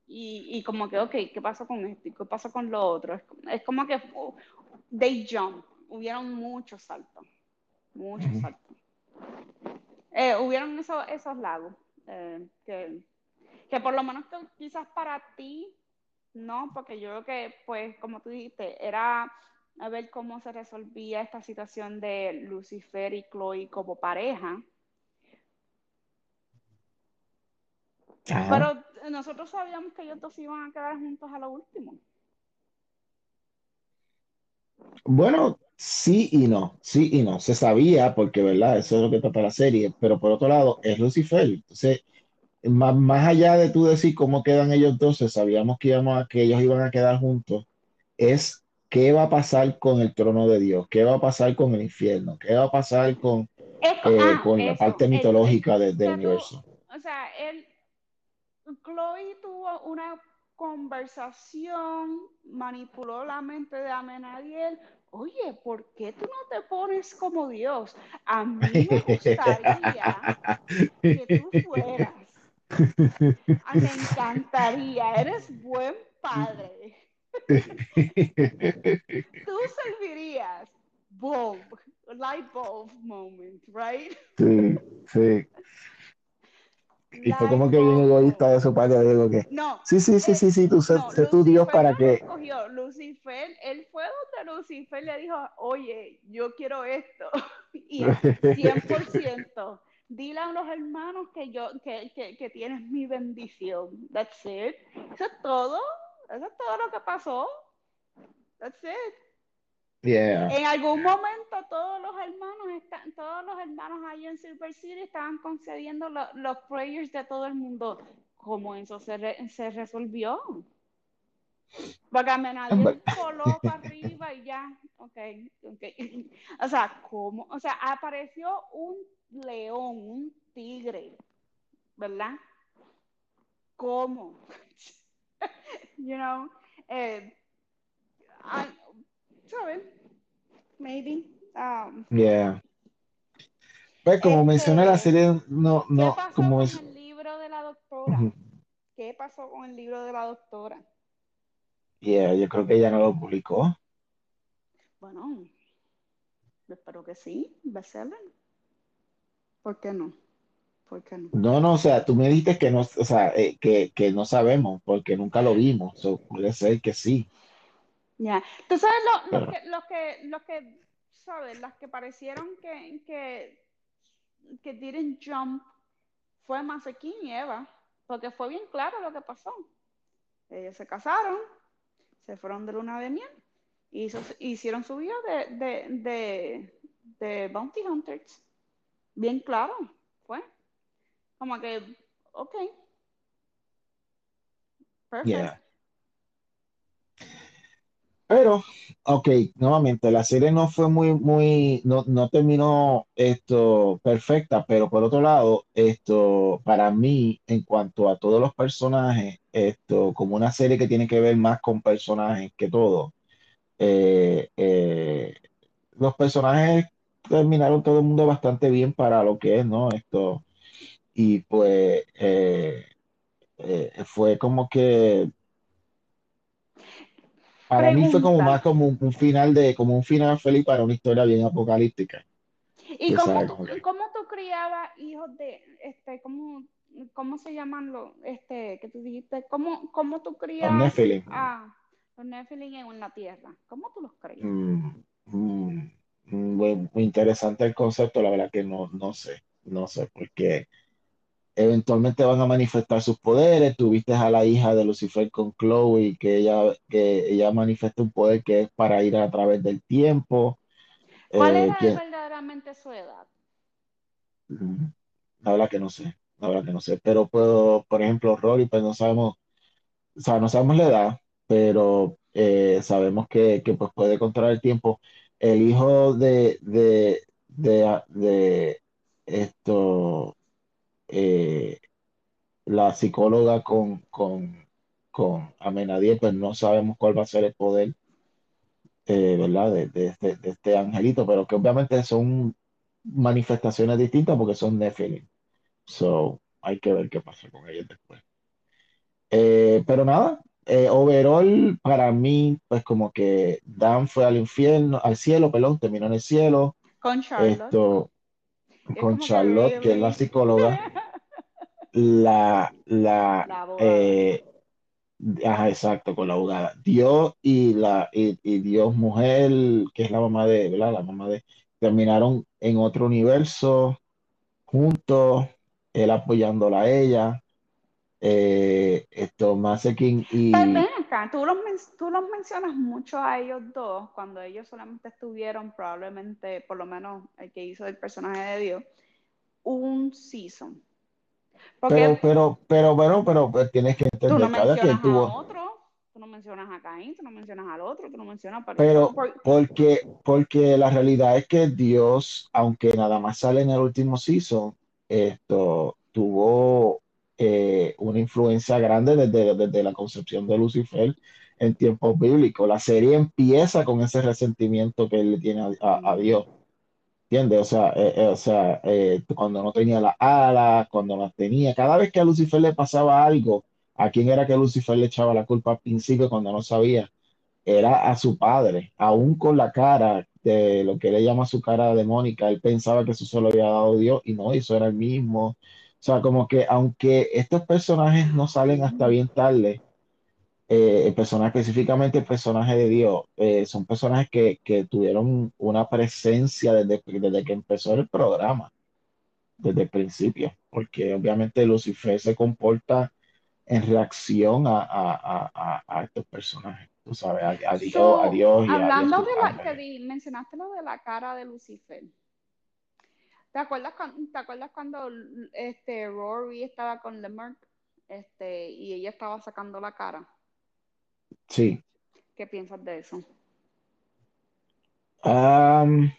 y, y como que, ok, ¿qué pasó con esto? ¿Y qué pasó con lo otro? Es, como- es como que uh, they jump, hubieron muchos saltos, muchos saltos. Eh, hubieron esos, esos lagos eh, que, que por lo menos que quizás para ti, no, porque yo creo que, pues, como tú dijiste, era a ver cómo se resolvía esta situación de Lucifer y Chloe como pareja. ajá. Pero nosotros sabíamos que ellos dos iban a quedar juntos a lo último. Bueno, sí y no, sí y no. Se sabía porque, ¿verdad? Eso es lo que trata la serie, pero por otro lado, es Lucifer. Entonces, más, más allá de tú decir cómo quedan ellos dos, sabíamos que, íbamos a, que ellos iban a quedar juntos, es qué va a pasar con el trono de Dios, qué va a pasar con el infierno, qué va a pasar con, eh, ah, con la parte mitológica de- del tú- universo. o sea, él, Chloe tuvo una conversación, manipuló la mente de Amenadiel. Oye, ¿por qué tú no te pones como Dios? A mí me gustaría que tú fueras. Me encantaría, eres buen padre. Tú servirías. Bulb, light bulb moment, right? Sí, sí. Y fue como que bien egoísta de su parte, digo que, No, sí, sí, sí, eh, sí, sí, tú sé, tu Dios para que... Lucifer, él fue donde Lucifer le dijo, oye, yo quiero esto. Y él, 100%. Dile a los hermanos que yo, que, que, que tienes mi bendición. That's it. Eso es todo. Eso es todo lo que pasó. That's it. Yeah. En algún momento todos los hermanos están, todos los hermanos ahí en Silver City estaban concediendo lo- los prayers de todo el mundo. ¿Cómo eso se, re- se resolvió? Porque nadie voló para arriba y ya, ok, ok. O sea, ¿cómo? O sea, apareció un león, un tigre, ¿verdad? ¿Cómo? you know, eh. Maybe. Um, Yeah. Pues como Este, mencioné la serie, no, ¿Qué no, pasó como con es... el libro de la doctora? ¿Qué pasó con el libro de la doctora? Yeah, yo creo que ella no lo publicó. Bueno, espero que sí, bestseller. ¿Por qué no? ¿Por qué no? No, no, o sea, tú me dijiste que no, o sea, eh, que, que no sabemos porque nunca lo vimos. So, puede ser que sí. Ya. Tú sabes lo, lo Pero- que, lo que, lo que, sabes, las que parecieron que, que, que didn't jump fue Masequín y Eva, porque fue bien claro lo que pasó. Ellos se casaron, se fueron de luna de miel, y hizo- hicieron su vida de, de, de, de Bounty Hunters. Bien claro, fue. Como que, ok. Perfect. Yeah. Pero, ok, nuevamente, la serie no fue muy, muy, no, no terminó esto perfecta, pero por otro lado, esto, para mí, en cuanto a todos los personajes, esto, como una serie que tiene que ver más con personajes que todo, eh, eh, los personajes terminaron todo el mundo bastante bien para lo que es, ¿no? Esto, y pues, eh, eh, fue como que para mí fue como más como un, un final de, como un final feliz para una historia bien apocalíptica. ¿Y cómo tú, que cómo tú criabas hijos de, este, cómo, cómo se llaman los, este, que tú dijiste, cómo, cómo tú los crías Nephilim. a los Nephilim en la tierra? ¿Cómo tú los crías? Mm, mm, mm, muy, muy interesante el concepto, la verdad que no, no sé, no sé, porque eventualmente van a manifestar sus poderes. Tuviste a la hija de Lucifer con Chloe, que ella, que ella manifiesta un poder que es para ir a través del tiempo. ¿Cuál Eh, era verdaderamente su edad? mm, la verdad que no sé, la verdad que no sé, pero puedo, por ejemplo, Rory, pues no sabemos, o sea, no sabemos la edad, pero eh, sabemos que, que, pues puede controlar el tiempo. El hijo de, de, de, esto, eh, la psicóloga con, con, con Amenadiel, pues no sabemos cuál va a ser el poder, eh, ¿verdad? De, de este, de este angelito, pero que obviamente son manifestaciones distintas porque son Nephilim. So, hay que ver qué pasa con ellos después. Eh, pero nada, eh, overall, para mí, pues como que Dan fue al infierno, al cielo, perdón, terminó en el cielo. Con Charlotte. Esto, Es con que Charlotte, que es la psicóloga, la, la, La eh, ajá, exacto, con la abogada. Dios y la, y, y Dios mujer, que es la mamá de, ¿verdad? La mamá de, terminaron en otro universo, juntos, él apoyándola a ella. Eh, esto, Masekin Pero y ven acá, tú los, tú los mencionas mucho a ellos dos cuando ellos solamente estuvieron probablemente, por lo menos el que hizo el personaje de Dios, un season. pero, Porque pero, pero, bueno, pero pues, tienes que tú no entender, cada quien a tuvo, otro, tú no mencionas a Caín, tú no mencionas al otro, tú no mencionas a pero por- porque, porque la realidad es que Dios, aunque nada más sale en el último season, esto tuvo eh, una influencia grande desde, desde la concepción de Lucifer en tiempos bíblicos. La serie empieza con ese resentimiento que él le tiene a, a- Dios. ¿Entiendes? O sea, eh, eh, o sea cuando no tenía las alas, cuando las tenía, cada vez que a Lucifer le pasaba algo, ¿a quién era que Lucifer le echaba la culpa al principio cuando no sabía? Era a su padre, aún con la cara de lo que él llama su cara demónica, él pensaba que eso se lo había dado Dios y no, eso era el mismo. O sea, como que aunque estos personajes no salen hasta bien tarde, eh, el personaje, específicamente el personaje de Dios, eh, son personajes que, que tuvieron una presencia desde, desde que empezó el programa, desde el principio, porque obviamente Lucifer se comporta en reacción a, a, a, a- a estos personajes, tú sabes, a, a Dios, a So, Dios y a, y a hablando sus de la que mencionaste lo de la cara de Lucifer. ¿Te acuerdas cuando, te acuerdas cuando este Rory estaba con Lemark este, y ella estaba sacando la cara? Sí. ¿Qué piensas de eso? Am,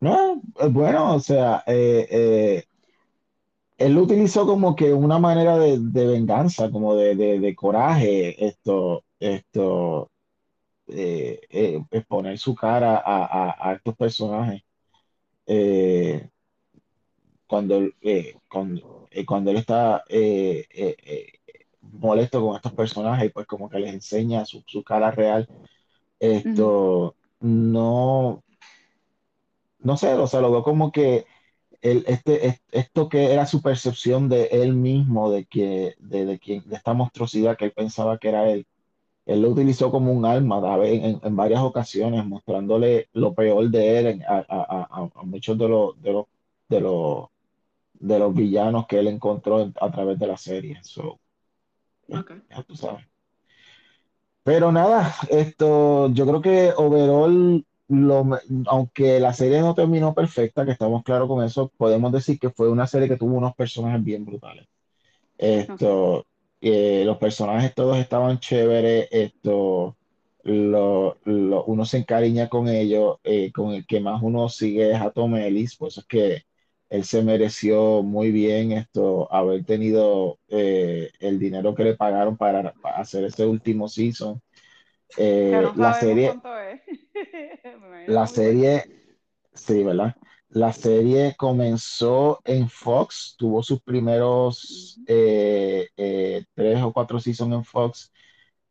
no, eh, bueno, o sea, eh, eh, él lo utilizó como que una manera de, de venganza, como de, de, de coraje, esto, esto, eh, eh, exponer su cara a, a- a estos personajes. Eh, cuando, eh, cuando, eh, cuando él está eh, molesto con estos personajes, pues como que les enseña su, su cara real. Esto no, no sé, o sea, lo veo como que él, este, es- esto que era su percepción de él mismo, de que, de, de, quien, de esta monstruosidad que él pensaba que era él, él lo utilizó como un arma en, en varias ocasiones, mostrándole lo peor de él a, a- a- a muchos de los, de los, de los, de los villanos que él encontró en- a través de la serie. So, pues, Ok. ya tú sabes. Pero nada, esto, yo creo que overall, lo, aunque la serie no terminó perfecta, que estamos claros con eso, podemos decir que fue una serie que tuvo unos personajes bien brutales. Esto, eh, los personajes todos estaban chéveres, esto, lo, lo- uno se encariña con ellos, eh, con el que más uno sigue es a Tom Ellis, por eso es que él se mereció muy bien esto, haber tenido eh, el dinero que le pagaron para, para hacer ese último season. Eh, no la serie, la serie, sí, ¿verdad? La serie comenzó en Fox, tuvo sus primeros eh, eh, tres o cuatro seasons en Fox,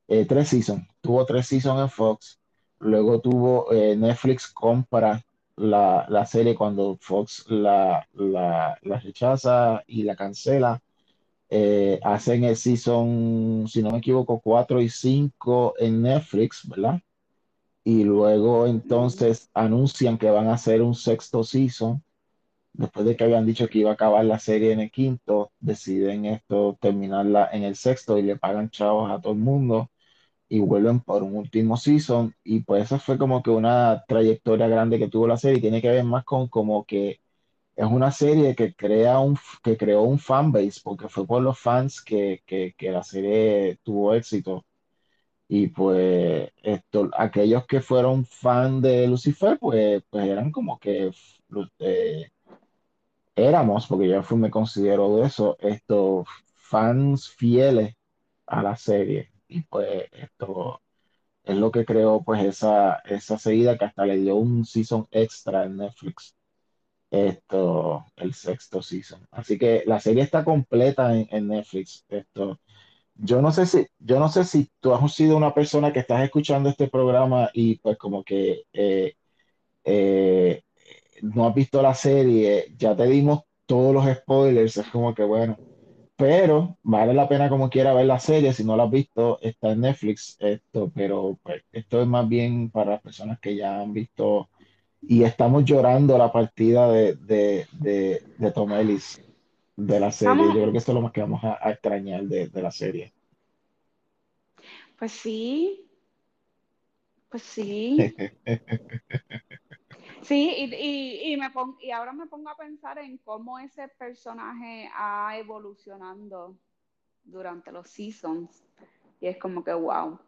eh, tres seasons, tuvo tres seasons en Fox, luego tuvo Netflix compra la, la serie cuando Fox la, la, la rechaza y la cancela, hacen el season, si no me equivoco, cuatro y cinco en Netflix, ¿verdad? Y luego entonces anuncian que van a hacer un sexto season Después de que habían dicho que iba a acabar la serie en el quinto, deciden esto terminarla en el sexto y le pagan chavos a todo el mundo y vuelven por un último season. Y pues esa fue como que una trayectoria grande que tuvo la serie. Tiene que ver más con como que es una serie que crea un, que creó un fanbase, porque fue por los fans que, que, que la serie tuvo éxito. Y pues esto, aquellos que fueron fan de Lucifer, pues, pues eran como que eh, éramos, porque yo me considero de eso, estos fans fieles a la serie. Y pues esto es lo que creó pues esa, esa seguida que hasta le dio un season extra en Netflix. Esto, el sexto season. Así que la serie está completa en, en Netflix. Esto, yo no sé si, yo no sé si tú has sido una persona que estás escuchando este programa y pues como que eh, eh, no has visto la serie, ya te dimos todos los spoilers, es como que bueno, pero vale la pena como quiera ver la serie, si no la has visto, está en Netflix esto, pero pues, esto es más bien para las personas que ya han visto y estamos llorando la partida de, de, de, de Tom Ellis de la serie, Vamos, yo creo que esto es lo más que vamos a, a extrañar de, de la serie. pues sí, pues sí. Sí, y, y, y me pon- y ahora me pongo a pensar en cómo ese personaje ha evolucionando durante los seasons. Y es como que, wow.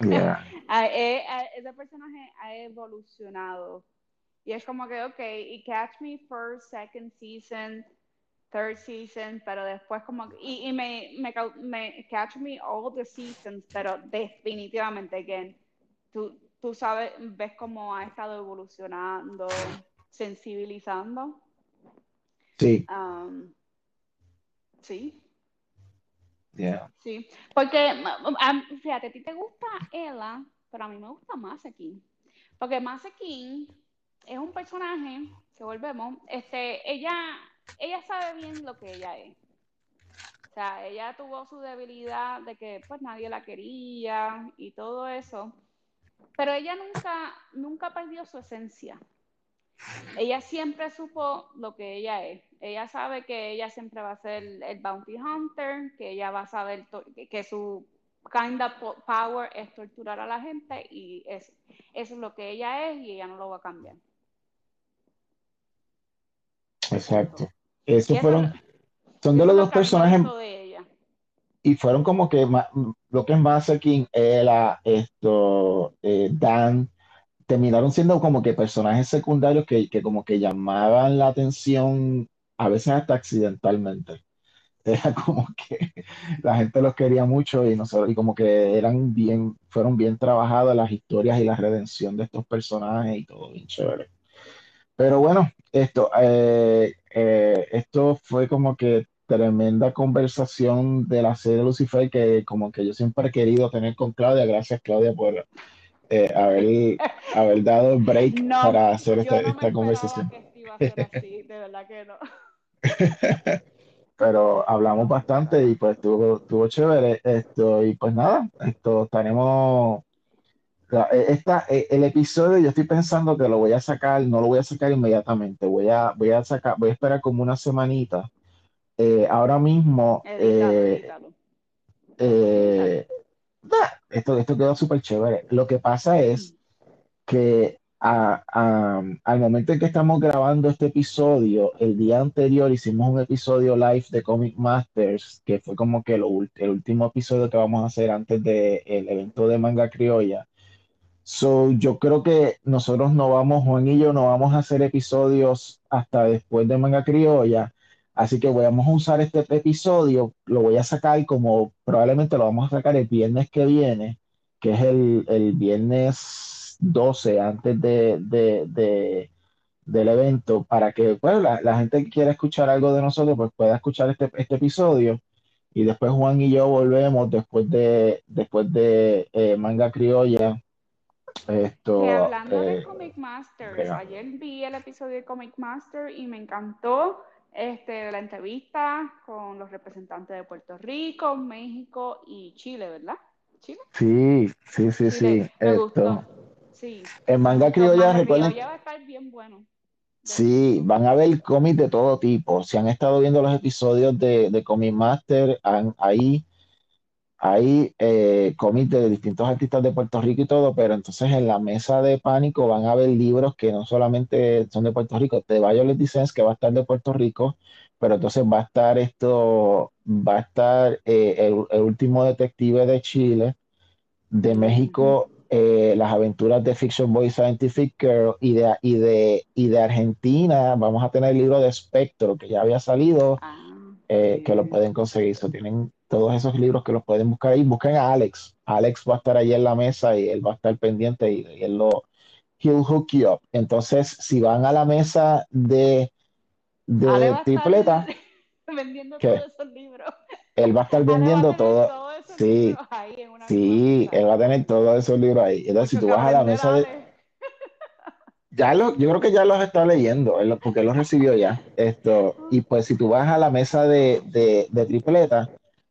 Yeah. Ah, ese personaje ha evolucionado. Y es como que, ok, y Catch Me First, Second Season, Third Season, pero después como, y, y me, me, me Catch Me All the Seasons, pero definitivamente, again, tú, tú sabes, ves cómo ha estado evolucionando, sensibilizando. Sí, Um, sí, yeah. sí. Porque, um, fíjate, a ti te gusta Ella, pero a mí me gusta Masekin. Porque Masekin es un personaje que volvemos, este, ella, ella sabe bien lo que ella es. O sea, ella tuvo su debilidad de que pues nadie la quería y todo eso, pero ella nunca, nunca perdió su esencia. Ella siempre supo lo que ella es. Ella sabe que ella siempre va a ser el bounty hunter, que ella va a saber que su kind of power es torturar a la gente y es, eso es lo que ella es y ella no lo va a cambiar. Exacto. Esos eso, fueron, son de los dos personajes y fueron como que ma- lo que es Masakin, Ella, esto, eh, Dan, terminaron siendo como que personajes secundarios que, que como que llamaban la atención, a veces hasta accidentalmente. Era como que la gente los quería mucho y nosotros, y como que eran bien, fueron bien trabajadas las historias y la redención de estos personajes y todo bien chévere. Pero bueno, esto, eh, eh, esto fue como que tremenda conversación de la serie Lucifer que como que yo siempre he querido tener con Claudia. Gracias, Claudia, por eh, haber, haber dado el break No, para hacer esta, no esta conversación. que esto iba a ser así, de verdad que no. Pero hablamos bastante y pues estuvo, estuvo chévere esto y pues nada, esto estaremos Esta, e- el episodio yo estoy pensando que lo voy a sacar, no lo voy a sacar inmediatamente, voy a, voy a sacar, voy a esperar como una semanita. Eh, ahora mismo, eh, eh, nah, esto, esto quedó súper chévere. Lo que pasa es que a- a- al momento en que estamos grabando este episodio, el día anterior hicimos un episodio live de Comic Masters, que fue como que lo el último episodio que vamos a hacer antes del evento de Manga Criolla. So, yo creo que nosotros no vamos, Juan y yo, no vamos a hacer episodios hasta después de Manga Criolla. Así que vamos a usar este episodio, lo voy a sacar como probablemente lo vamos a sacar el viernes que viene, que es el, el viernes 12 antes de, de, de, del evento para que pues, la, gente que quiera escuchar algo de nosotros pues pueda escuchar este, este episodio y después Juan y yo volvemos después de, después de eh, Manga Criolla. Esto, Que hablando de eh, Comic Masters, venga. ayer vi el episodio de Comic Master y me encantó este, la entrevista con los representantes de Puerto Rico, México y Chile, ¿verdad? Chile. sí, sí, sí, sí. Me Esto, gustó. Sí. en Manga Criolla, recuerden, va a estar bien bueno. Sí, van a ver cómics de todo tipo. Si han estado viendo los episodios de, de Comic Master, han- ahí hay eh, cómics de distintos artistas de Puerto Rico y todo, pero entonces en la mesa de Pánico van a ver libros que no solamente son de Puerto Rico, de Violet Descents, que va a estar de Puerto Rico, pero entonces va a estar esto, va a estar eh, el, el último detective de Chile, de México, eh, las aventuras de Fiction Boy Scientific Girl, y de, y de, y de Argentina vamos a tener el libro de Spectro, que ya había salido, Ah, eh, que lo pueden conseguir. So, tienen todos esos libros que los pueden buscar ahí. Busquen a Alex. Alex va a estar ahí en la mesa y él va a estar pendiente y, y él lo, he'll hook you up. Entonces, si van a la mesa de, Ale de va a estar tripleta, vendiendo ¿Qué? todos esos libros. él va a estar Ale vendiendo todo. Sí, sí, él va a tener todos esos libros ahí. Entonces, si tú vas a la mesa de, Ale. Ya lo, yo creo que ya los está leyendo, porque él los recibió ya. Esto, y pues si tú vas a la mesa de, de, de tripleta,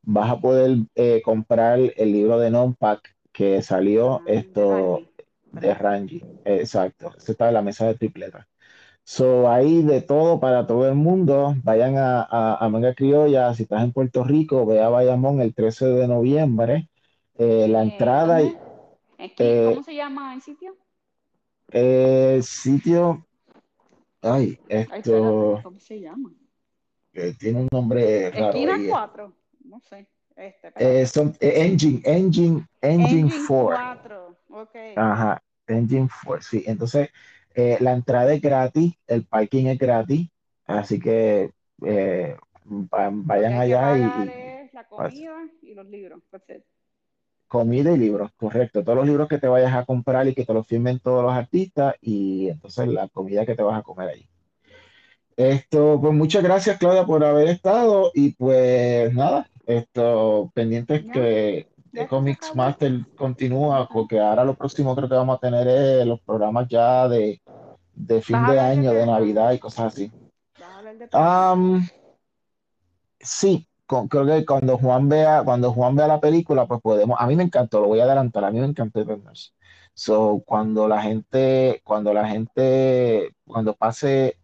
vas a poder eh, comprar el libro de non-pack que salió esto de. Rangi. Exacto, ese está en la mesa de tripleta. So, hay de todo para todo el mundo. Vayan a, a, a Manga Criolla. Si estás en Puerto Rico, ve a Bayamón el 13 de noviembre. Eh, la Eh, entrada, ¿dónde? Aquí, eh, ¿cómo se llama el sitio? el sitio, ay, Ay, espérate, esto. ¿cómo se llama? que tiene un nombre raro Esquina ahí. 4, no sé. Este. Eh, son, eh, Engine, Engine, Engine Engine 4. 4, ok. Ajá, Engine 4, sí. Entonces, eh, la entrada es gratis, el parking es gratis, así que eh, vayan que allá y, y la comida y los libros. it. comida y libros, correcto. Todos los libros que te vayas a comprar y que te los firmen todos los artistas y entonces la comida que te vas a comer ahí. Esto, pues muchas gracias, Claudia, por haber estado y pues nada, esto pendientes que se Comics. Master continúa, porque ahora lo próximo creo que vamos a tener es los programas ya de, de fin ¿Vas a de año, de? Navidad y cosas así. Am, sí, con- creo que cuando Juan vea, cuando Juan vea la película, pues podemos, a mí me encantó, lo voy a adelantar, a mí me encantó Eternals. So, cuando la gente, cuando la gente, cuando pase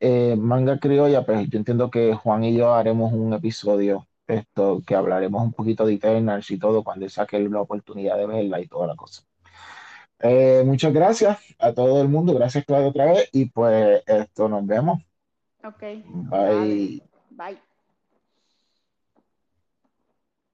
eh, Manga Criolla, pues yo entiendo que Juan y yo haremos un episodio, esto, que hablaremos un poquito de Eternals y todo, cuando él saque la oportunidad de verla y toda la cosa. Eh, muchas gracias a todo el mundo, gracias Claudio otra vez, y pues esto, nos vemos. Ok, Bye. Bye.